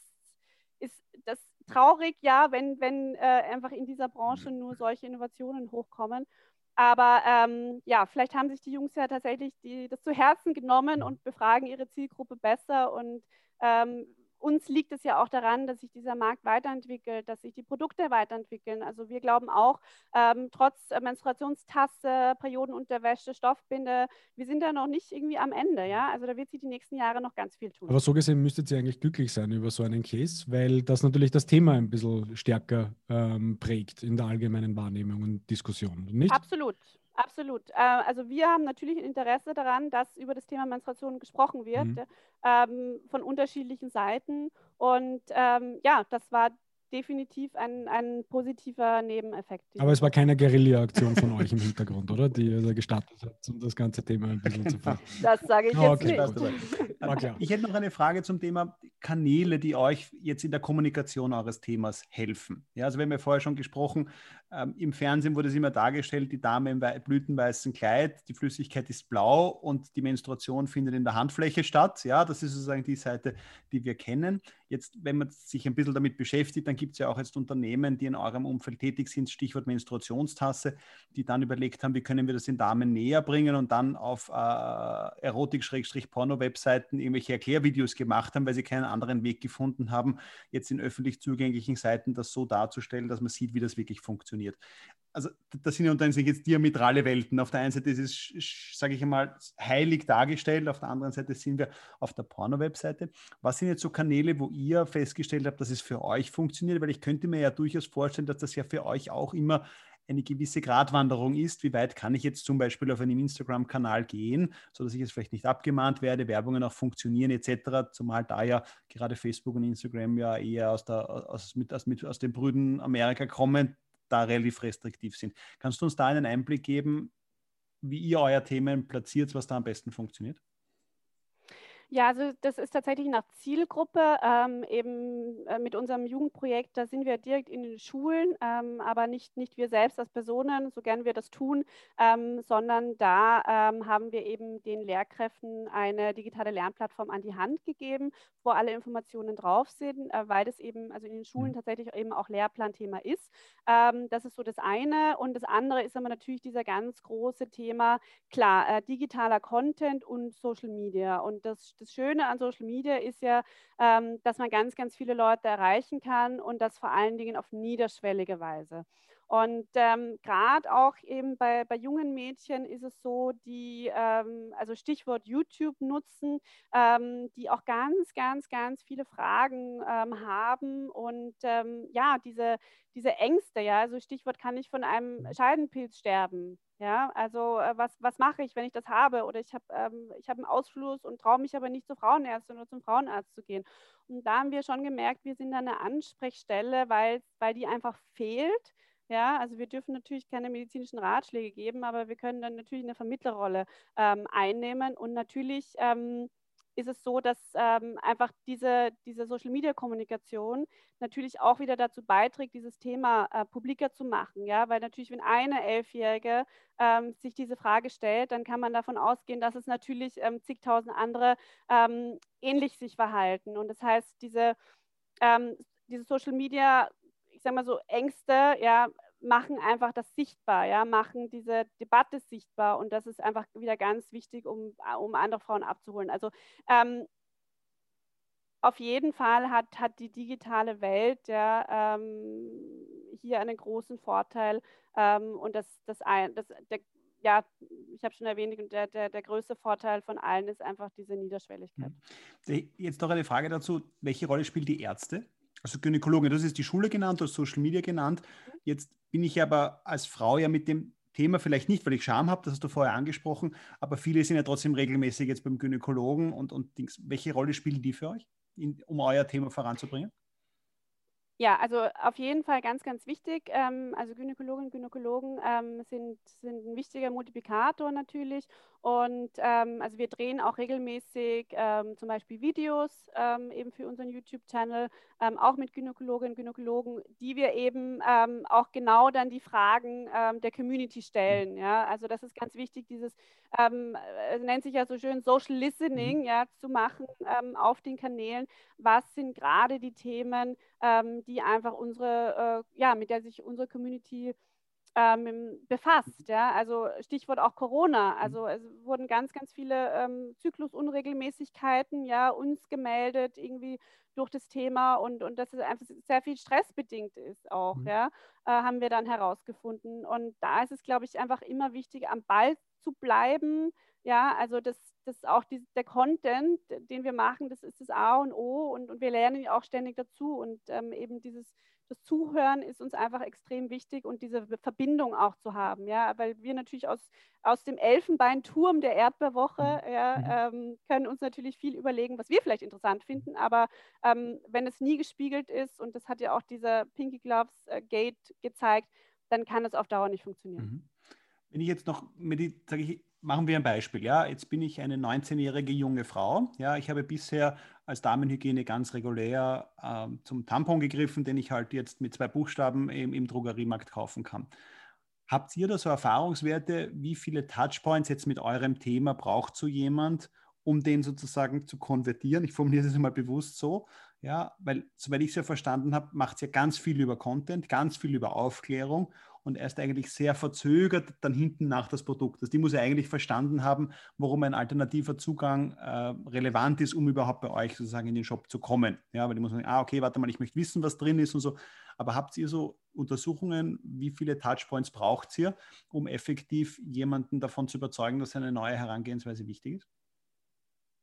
ist das traurig, ja, wenn, wenn äh, einfach in dieser Branche nur solche Innovationen hochkommen. Aber ähm, ja, vielleicht haben sich die Jungs ja tatsächlich die, das zu Herzen genommen und befragen ihre Zielgruppe besser. Und ähm, uns liegt es ja auch daran, dass sich dieser Markt weiterentwickelt, dass sich die Produkte weiterentwickeln. Also wir glauben auch, ähm, trotz Menstruationstasse, Periodenunterwäsche, Stoffbinde, wir sind da noch nicht irgendwie am Ende. Ja? Also da wird sich die nächsten Jahre noch ganz viel tun. Aber so gesehen müsstet ihr eigentlich glücklich sein über so einen Case, weil das natürlich das Thema ein bisschen stärker ähm, prägt in der allgemeinen Wahrnehmung und Diskussion, nicht? Absolut. Absolut. Äh, also wir haben natürlich ein Interesse daran, dass über das Thema Menstruation gesprochen wird, mhm. ähm, von unterschiedlichen Seiten. Und ähm, ja, das war definitiv ein, ein positiver Nebeneffekt. Aber es war keine Guerilla-Aktion von euch im Hintergrund, oder? Die ihr gestartet habt, um das ganze Thema ein bisschen zu fassen. Das sage ich jetzt okay, nicht. Ich hätte noch eine Frage zum Thema Kanäle, die euch jetzt in der Kommunikation eures Themas helfen. Ja, also wir haben ja vorher schon gesprochen, ähm, im Fernsehen wurde es immer dargestellt, die Dame im blütenweißen Kleid, die Flüssigkeit ist blau und die Menstruation findet in der Handfläche statt. Ja, das ist sozusagen die Seite, die wir kennen. Jetzt, wenn man sich ein bisschen damit beschäftigt, dann gibt es ja auch jetzt Unternehmen, die in eurem Umfeld tätig sind, Stichwort Menstruationstasse, die dann überlegt haben, wie können wir das den Damen näher bringen und dann auf äh, Erotik-Porno-Webseiten irgendwelche Erklärvideos gemacht haben, weil sie keinen anderen Weg gefunden haben, jetzt in öffentlich zugänglichen Seiten das so darzustellen, dass man sieht, wie das wirklich funktioniert also das sind ja unter sich jetzt diametrale Welten. Auf der einen Seite ist es, sage ich einmal, heilig dargestellt, auf der anderen Seite sind wir auf der Porno-Webseite. Was sind jetzt so Kanäle, wo ihr festgestellt habt, dass es für euch funktioniert? Weil ich könnte mir ja durchaus vorstellen, dass das ja für euch auch immer eine gewisse Gratwanderung ist. Wie weit kann ich jetzt zum Beispiel auf einem Instagram-Kanal gehen, sodass ich jetzt vielleicht nicht abgemahnt werde, Werbungen auch funktionieren etc., zumal da ja gerade Facebook und Instagram ja eher aus, der, aus, mit, aus, mit, aus den Brüden Amerika kommen, da relativ restriktiv sind. Kannst du uns da einen Einblick geben, wie ihr euer Themen platziert, was da am besten funktioniert? Ja, also das ist tatsächlich nach Zielgruppe. Ähm, eben äh, mit unserem Jugendprojekt, da sind wir direkt in den Schulen, ähm, aber nicht, nicht wir selbst als Personen, so gern wir das tun, ähm, sondern da ähm, haben wir eben den Lehrkräften eine digitale Lernplattform an die Hand gegeben, wo alle Informationen drauf sind, äh, weil das eben also in den Schulen mhm. tatsächlich eben auch Lehrplanthema ist. Ähm, das ist so das eine. Und das andere ist aber natürlich dieser ganz große Thema, klar, äh, digitaler Content und Social Media. Und das das Schöne an Social Media ist ja, ähm, dass man ganz, ganz viele Leute erreichen kann und das vor allen Dingen auf niederschwellige Weise. Und ähm, gerade auch eben bei, bei jungen Mädchen ist es so, die, ähm, also Stichwort YouTube nutzen, ähm, die auch ganz, ganz, ganz viele Fragen ähm, haben und ähm, ja, diese, diese Ängste, ja, also Stichwort kann ich von einem Scheidenpilz sterben. Ja, also äh, was, was mache ich, wenn ich das habe? Oder ich habe ähm, hab einen Ausfluss und traue mich aber nicht zur Frauenärztin oder zum Frauenarzt zu gehen. Und da haben wir schon gemerkt, wir sind da eine Ansprechstelle, weil, weil die einfach fehlt. Ja, also wir dürfen natürlich keine medizinischen Ratschläge geben, aber wir können dann natürlich eine Vermittlerrolle ähm, einnehmen und natürlich ähm, ist es so, dass ähm, einfach diese, diese Social-Media-Kommunikation natürlich auch wieder dazu beiträgt, dieses Thema äh, publiker zu machen. Ja? Weil natürlich, wenn eine Elfjährige ähm, sich diese Frage stellt, dann kann man davon ausgehen, dass es natürlich ähm, zigtausend andere ähm, ähnlich sich verhalten. Und das heißt, diese, ähm, diese Social-Media, ich sage mal so, Ängste, ja, machen einfach das sichtbar, ja, machen diese Debatte sichtbar und das ist einfach wieder ganz wichtig, um, um andere Frauen abzuholen. Also ähm, auf jeden Fall hat, hat die digitale Welt ja, ähm, hier einen großen Vorteil ähm, und das, das, das, der, ja, ich habe schon erwähnt, der, der, der größte Vorteil von allen ist einfach diese Niederschwelligkeit. Mhm. Jetzt noch eine Frage dazu, welche Rolle spielen die Ärzte? Also Gynäkologe, das ist die Schule genannt oder Social Media genannt. Jetzt bin ich aber als Frau ja mit dem Thema vielleicht nicht, weil ich Scham habe, das hast du vorher angesprochen, aber viele sind ja trotzdem regelmäßig jetzt beim Gynäkologen und, und Dings. Welche Rolle spielen die für euch, in, um euer Thema voranzubringen? Ja, also auf jeden Fall ganz, ganz wichtig. Ähm, also Gynäkologinnen und Gynäkologen ähm, sind, sind ein wichtiger Multiplikator natürlich. Und ähm, also wir drehen auch regelmäßig ähm, zum Beispiel Videos ähm, eben für unseren YouTube-Channel, ähm, auch mit Gynäkologinnen und Gynäkologen, die wir eben auch genau dann die Fragen der Community stellen. Ja? Also das ist ganz wichtig, dieses äh, nennt sich ja so schön Social Listening, mhm. ja, zu machen auf den Kanälen. Was sind gerade die Themen, die die einfach unsere, äh, ja, mit der sich unsere Community ähm, befasst. Ja? Also Stichwort auch Corona. Also es wurden ganz, ganz viele ähm, Zyklusunregelmäßigkeiten ja, uns gemeldet, irgendwie durch das Thema und, und dass es einfach sehr viel stressbedingt ist auch, mhm. ja, äh, haben wir dann herausgefunden. Und da ist es, glaube ich, einfach immer wichtig, am Ball zu bleiben. Ja, also das, das auch die, der Content, den wir machen, das ist das A und O und, und wir lernen auch ständig dazu. Und ähm, eben dieses das Zuhören ist uns einfach extrem wichtig und diese Verbindung auch zu haben, ja, weil wir natürlich aus, aus dem Elfenbeinturm der Erdbeerwoche mhm. ja, mhm. ähm, können uns natürlich viel überlegen, was wir vielleicht interessant finden, aber ähm, wenn es nie gespiegelt ist und das hat ja auch dieser Pinky Gloves äh, Gate gezeigt, dann kann es auf Dauer nicht funktionieren. Mhm. Wenn ich jetzt noch, sage ich, machen wir ein Beispiel. Ja, jetzt bin ich eine 19-jährige junge Frau. Ja, ich habe bisher als Damenhygiene ganz regulär äh, zum Tampon gegriffen, den ich halt jetzt mit zwei Buchstaben im, im Drogeriemarkt kaufen kann. Habt ihr da so Erfahrungswerte, wie viele Touchpoints jetzt mit eurem Thema braucht so jemand, um den sozusagen zu konvertieren. Ich formuliere es mal bewusst so, ja, weil, soweit ich es ja verstanden habe, macht es ja ganz viel über Content, ganz viel über Aufklärung und erst eigentlich sehr verzögert dann hinten nach das Produkt. Also die muss ja eigentlich verstanden haben, warum ein alternativer Zugang äh, relevant ist, um überhaupt bei euch sozusagen in den Shop zu kommen. Ja, weil die muss sagen, ah, okay, warte mal, ich möchte wissen, was drin ist und so. Aber habt ihr so Untersuchungen, wie viele Touchpoints braucht ihr, um effektiv jemanden davon zu überzeugen, dass eine neue Herangehensweise wichtig ist?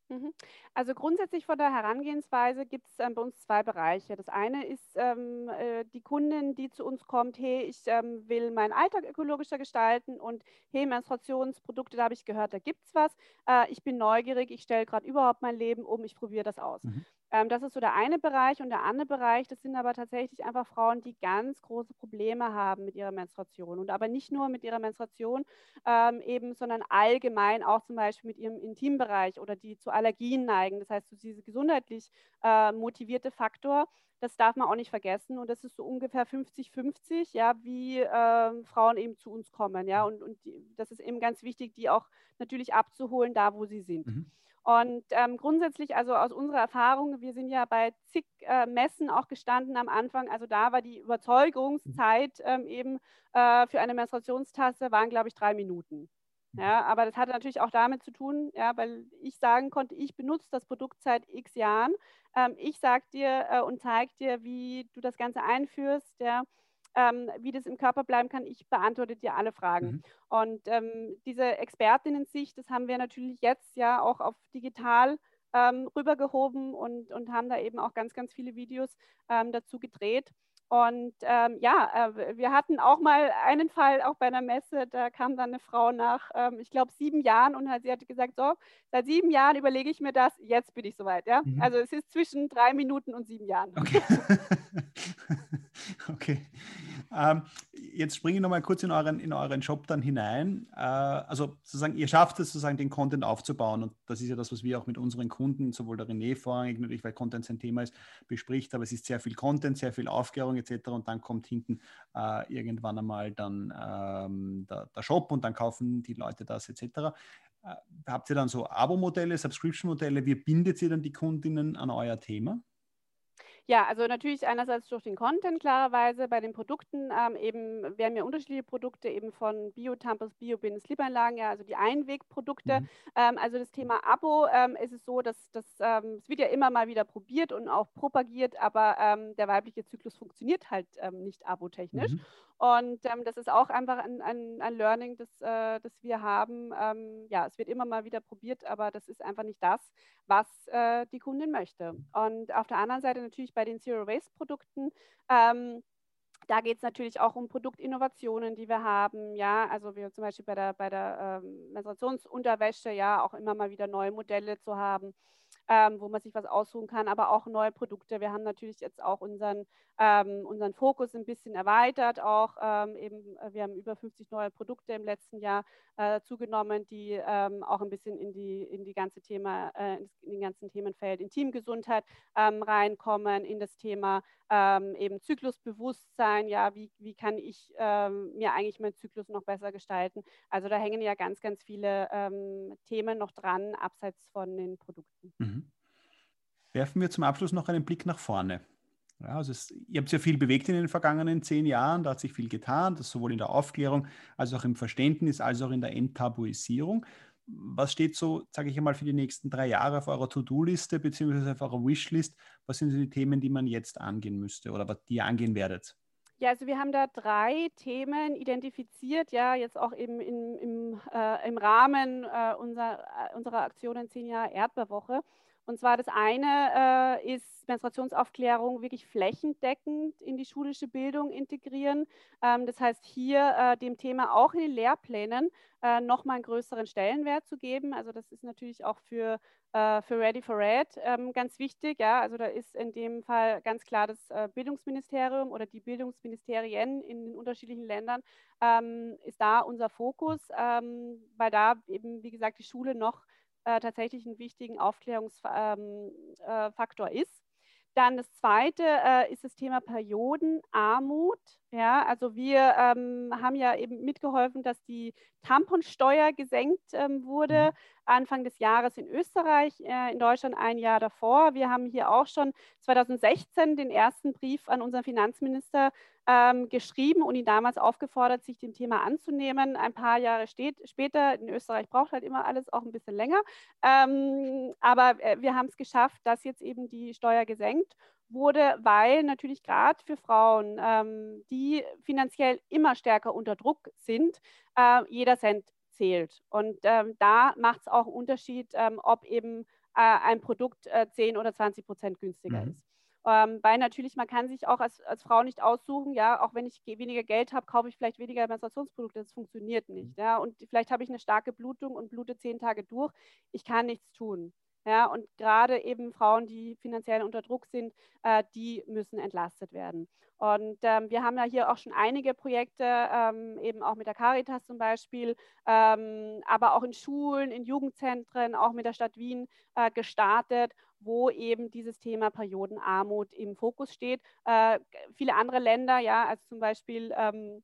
Mhm. Also grundsätzlich von der Herangehensweise gibt es ähm, bei uns zwei Bereiche. Das eine ist ähm, äh, die Kundin, die zu uns kommt, hey, ich ähm, will meinen Alltag ökologischer gestalten und hey, Menstruationsprodukte, da habe ich gehört, da gibt es was. Äh, ich bin neugierig, ich stelle gerade überhaupt mein Leben um, ich probiere das aus. Mhm. Ähm, das ist so der eine Bereich und der andere Bereich, das sind aber tatsächlich einfach Frauen, die ganz große Probleme haben mit ihrer Menstruation und aber nicht nur mit ihrer Menstruation ähm, eben, sondern allgemein auch zum Beispiel mit ihrem Intimbereich oder die zu Allergien neigen. Das heißt, so diese gesundheitlich äh, motivierte Faktor, das darf man auch nicht vergessen und das ist so ungefähr 50-50, ja, wie äh, Frauen eben zu uns kommen, ja, und, und die, das ist eben ganz wichtig, die auch natürlich abzuholen, da wo sie sind. Mhm. Und ähm, grundsätzlich, also aus unserer Erfahrung, wir sind ja bei zig äh, Messen auch gestanden am Anfang, also da war die Überzeugungszeit ähm, eben äh, für eine Menstruationstasse, waren, glaube ich, drei Minuten. Mhm. Ja, aber das hatte natürlich auch damit zu tun, ja, weil ich sagen konnte, ich benutze das Produkt seit x Jahren. Ähm, ich sage dir äh, und zeige dir, wie du das Ganze einführst, ja, ähm, wie das im Körper bleiben kann. Ich beantworte dir alle Fragen. Mhm. Und ähm, diese Expertinnen-Sicht, das haben wir natürlich jetzt ja auch auf digital ähm, rübergehoben und, und haben da eben auch ganz, ganz viele Videos ähm, dazu gedreht. Und ähm, ja, äh, wir hatten auch mal einen Fall, auch bei einer Messe, da kam dann eine Frau nach, ähm, ich glaube, sieben Jahren und hat, sie hatte gesagt, so, seit sieben Jahren überlege ich mir das, jetzt bin ich soweit. Ja? Mhm. Also es ist zwischen drei Minuten und sieben Jahren. Okay. okay. Ähm, jetzt springe ich nochmal kurz in euren, in euren Shop dann hinein. Äh, also sozusagen, ihr schafft es sozusagen, den Content aufzubauen und das ist ja das, was wir auch mit unseren Kunden, sowohl der René vorrangig natürlich, weil Content sein Thema ist, bespricht, aber es ist sehr viel Content, sehr viel Aufklärung etc. und dann kommt hinten äh, irgendwann einmal dann ähm, der, der Shop und dann kaufen die Leute das etc. Äh, habt ihr dann so Abo-Modelle, Subscription-Modelle? Wie bindet ihr dann die Kundinnen an euer Thema? Ja, also natürlich einerseits durch den Content klarerweise. Bei den Produkten ähm, eben, wir haben ja unterschiedliche Produkte eben von Bio-Tampons, Bio-Binden, Slipanlagen, ja, also die Einwegprodukte. Mhm. Ähm, also das Thema Abo ähm, ist es so, dass das, ähm, es wird ja immer mal wieder probiert und auch propagiert, aber ähm, der weibliche Zyklus funktioniert halt ähm, nicht abotechnisch. Mhm. Und das ist auch einfach ein, ein, ein Learning, das, äh, das wir haben. Ja, es wird immer mal wieder probiert, aber das ist einfach nicht das, was äh, die Kundin möchte. Und auf der anderen Seite natürlich bei den Zero Waste Produkten. Ähm, da geht es natürlich auch um Produktinnovationen, die wir haben. Ja, also wir zum Beispiel bei der, bei der ähm, Menstruationsunterwäsche ja auch immer mal wieder neue Modelle zu haben ähm, wo man sich was aussuchen kann, aber auch neue Produkte. Wir haben natürlich jetzt auch unseren, ähm, unseren Fokus ein bisschen erweitert. Auch ähm, eben, äh, wir haben über 50 neue Produkte im letzten Jahr äh, zugenommen, die ähm, auch ein bisschen in die, in die ganze Thema, äh, in den ganzen Themenfeld Intimgesundheit ähm, reinkommen, in das Thema ähm, eben Zyklusbewusstsein. Ja, wie, wie kann ich mir eigentlich meinen Zyklus noch besser gestalten? Also da hängen ja ganz, ganz viele Themen noch dran, abseits von den Produkten. Mhm. Werfen wir zum Abschluss noch einen Blick nach vorne. Ja, also es, ihr habt ja viel bewegt in den vergangenen zehn Jahren, da hat sich viel getan, das sowohl in der Aufklärung als auch im Verständnis, als auch in der Enttabuisierung. Was steht so, sage ich einmal, für die nächsten drei Jahre auf eurer To-Do-Liste beziehungsweise auf eurer Wishlist? Was sind so die Themen, die man jetzt angehen müsste oder die ihr angehen werdet? Ja, also wir haben da drei Themen identifiziert, ja, jetzt auch eben im, im, äh, im Rahmen äh, unserer, äh, unserer Aktion 10 Jahre Erdbeerwoche. Und zwar das eine äh, ist Menstruationsaufklärung wirklich flächendeckend in die schulische Bildung integrieren. Ähm, das heißt, hier äh, dem Thema auch in den Lehrplänen äh, nochmal einen größeren Stellenwert zu geben. Also das ist natürlich auch für, äh, für Ready for Red ähm, ganz wichtig. Ja? Also da ist in dem Fall ganz klar das äh, Bildungsministerium oder die Bildungsministerien in den unterschiedlichen Ländern ähm, ist da unser Fokus, ähm, weil da eben, wie gesagt, die Schule noch äh, tatsächlich einen wichtigen Aufklärungsfaktor ähm, äh, ist. Dann das zweite äh, ist das Thema Periodenarmut. Ja, also wir ähm, haben ja eben mitgeholfen, dass die Tamponsteuer gesenkt ähm, wurde. Mhm. Anfang des Jahres in Österreich, äh, in Deutschland ein Jahr davor. Wir haben hier auch schon 2016 den ersten Brief an unseren Finanzminister ähm, geschrieben und ihn damals aufgefordert, sich dem Thema anzunehmen. Ein paar Jahre steht, später, in Österreich braucht halt immer alles auch ein bisschen länger. Ähm, aber äh, wir haben es geschafft, dass jetzt eben die Steuer gesenkt wurde, weil natürlich gerade für Frauen, ähm, die finanziell immer stärker unter Druck sind, äh, jeder Cent zählt. Und ähm, da macht es auch einen Unterschied, ähm, ob eben äh, ein Produkt äh, 10 oder 20 Prozent günstiger mhm. ist. Ähm, weil natürlich, man kann sich auch als, als Frau nicht aussuchen, ja, auch wenn ich weniger Geld habe, kaufe ich vielleicht weniger Menstruationsprodukte. Das funktioniert nicht. Mhm. Ja, und vielleicht habe ich eine starke Blutung und blute zehn Tage durch. Ich kann nichts tun. Ja, und gerade eben Frauen, die finanziell unter Druck sind, äh, die müssen entlastet werden. Und ähm, wir haben ja hier auch schon einige Projekte, ähm, eben auch mit der Caritas zum Beispiel, ähm, aber auch in Schulen, in Jugendzentren, auch mit der Stadt Wien äh, gestartet, wo eben dieses Thema Periodenarmut im Fokus steht. Äh, viele andere Länder, ja, also zum Beispiel ähm,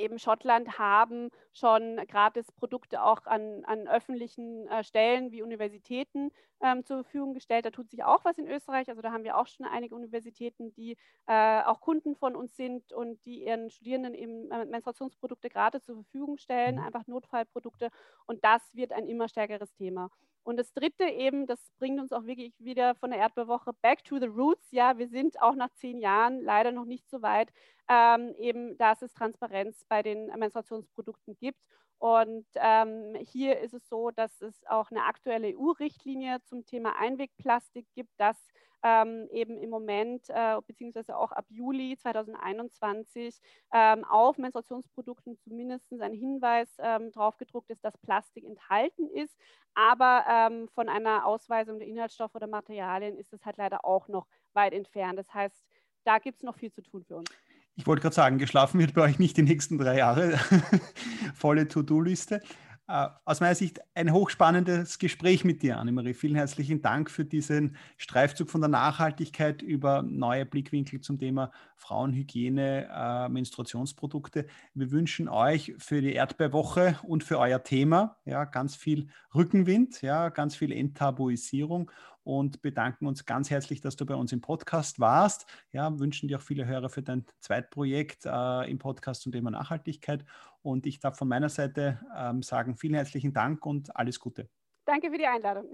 eben Schottland haben schon gratis Produkte auch an, an öffentlichen äh, Stellen wie Universitäten ähm, zur Verfügung gestellt. Da tut sich auch was in Österreich. Also da haben wir auch schon einige Universitäten, die äh, auch Kunden von uns sind und die ihren Studierenden eben äh, Menstruationsprodukte gratis zur Verfügung stellen, mhm. einfach Notfallprodukte. Und das wird ein immer stärkeres Thema. Und das dritte eben, das bringt uns auch wirklich wieder von der Erdbeerwoche back to the roots. Ja, wir sind auch nach zehn Jahren leider noch nicht so weit, ähm, eben, dass es Transparenz bei den Menstruationsprodukten gibt. Und ähm, hier ist es so, dass es auch eine aktuelle EU-Richtlinie zum Thema Einwegplastik gibt, das ähm, eben im Moment äh, beziehungsweise auch ab Juli 2021 ähm, auf Menstruationsprodukten zumindest ein Hinweis ähm, drauf gedruckt ist, dass Plastik enthalten ist. Aber ähm, von einer Ausweisung der Inhaltsstoffe oder Materialien ist es halt leider auch noch weit entfernt. Das heißt, da gibt es noch viel zu tun für uns. Ich wollte gerade sagen, geschlafen wird bei euch nicht die nächsten drei Jahre. Volle To-Do-Liste. Äh, aus meiner Sicht ein hochspannendes Gespräch mit dir, Annemarie. Vielen herzlichen Dank für diesen Streifzug von der Nachhaltigkeit über neue Blickwinkel zum Thema Frauenhygiene, äh, Menstruationsprodukte. Wir wünschen euch für die Erdbeerwoche und für euer Thema ja, ganz viel Rückenwind, ja, ganz viel Enttabuisierung und bedanken uns ganz herzlich, dass du bei uns im Podcast warst. Ja, wünschen dir auch viele Hörer für dein Zweitprojekt äh, im Podcast zum Thema Nachhaltigkeit. Und ich darf von meiner Seite ähm, sagen, vielen herzlichen Dank und alles Gute. Danke für die Einladung.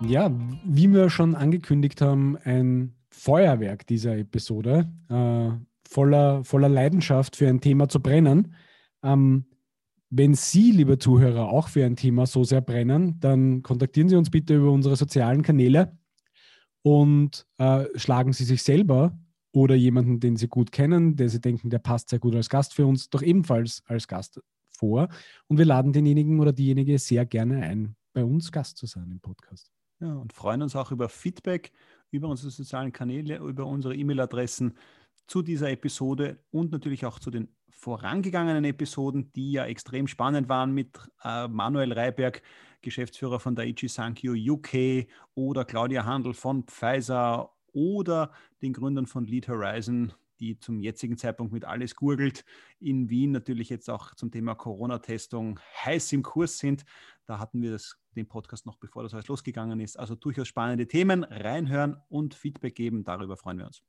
Ja, wie wir schon angekündigt haben, ein Feuerwerk dieser Episode, äh, voller, voller Leidenschaft für ein Thema zu brennen. Ähm, wenn Sie, liebe Zuhörer, auch für ein Thema so sehr brennen, dann kontaktieren Sie uns bitte über unsere sozialen Kanäle und äh, schlagen Sie sich selber oder jemanden, den Sie gut kennen, der Sie denken, der passt sehr gut als Gast für uns, doch ebenfalls als Gast vor. Und wir laden denjenigen oder diejenige sehr gerne ein, bei uns Gast zu sein im Podcast. Ja, und freuen uns auch über Feedback über unsere sozialen Kanäle, über unsere E-Mail-Adressen zu dieser Episode und natürlich auch zu den vorangegangenen Episoden, die ja extrem spannend waren mit äh, Manuel Reiberg, Geschäftsführer von Daiichi Sankyo UK oder Claudia Handel von Pfizer oder den Gründern von Lead Horizon, die zum jetzigen Zeitpunkt mit alles gurgelt, in Wien natürlich jetzt auch zum Thema Corona-Testung heiß im Kurs sind. Da hatten wir das, den Podcast noch bevor das alles losgegangen ist. Also durchaus spannende Themen. Reinhören und Feedback geben, darüber freuen wir uns.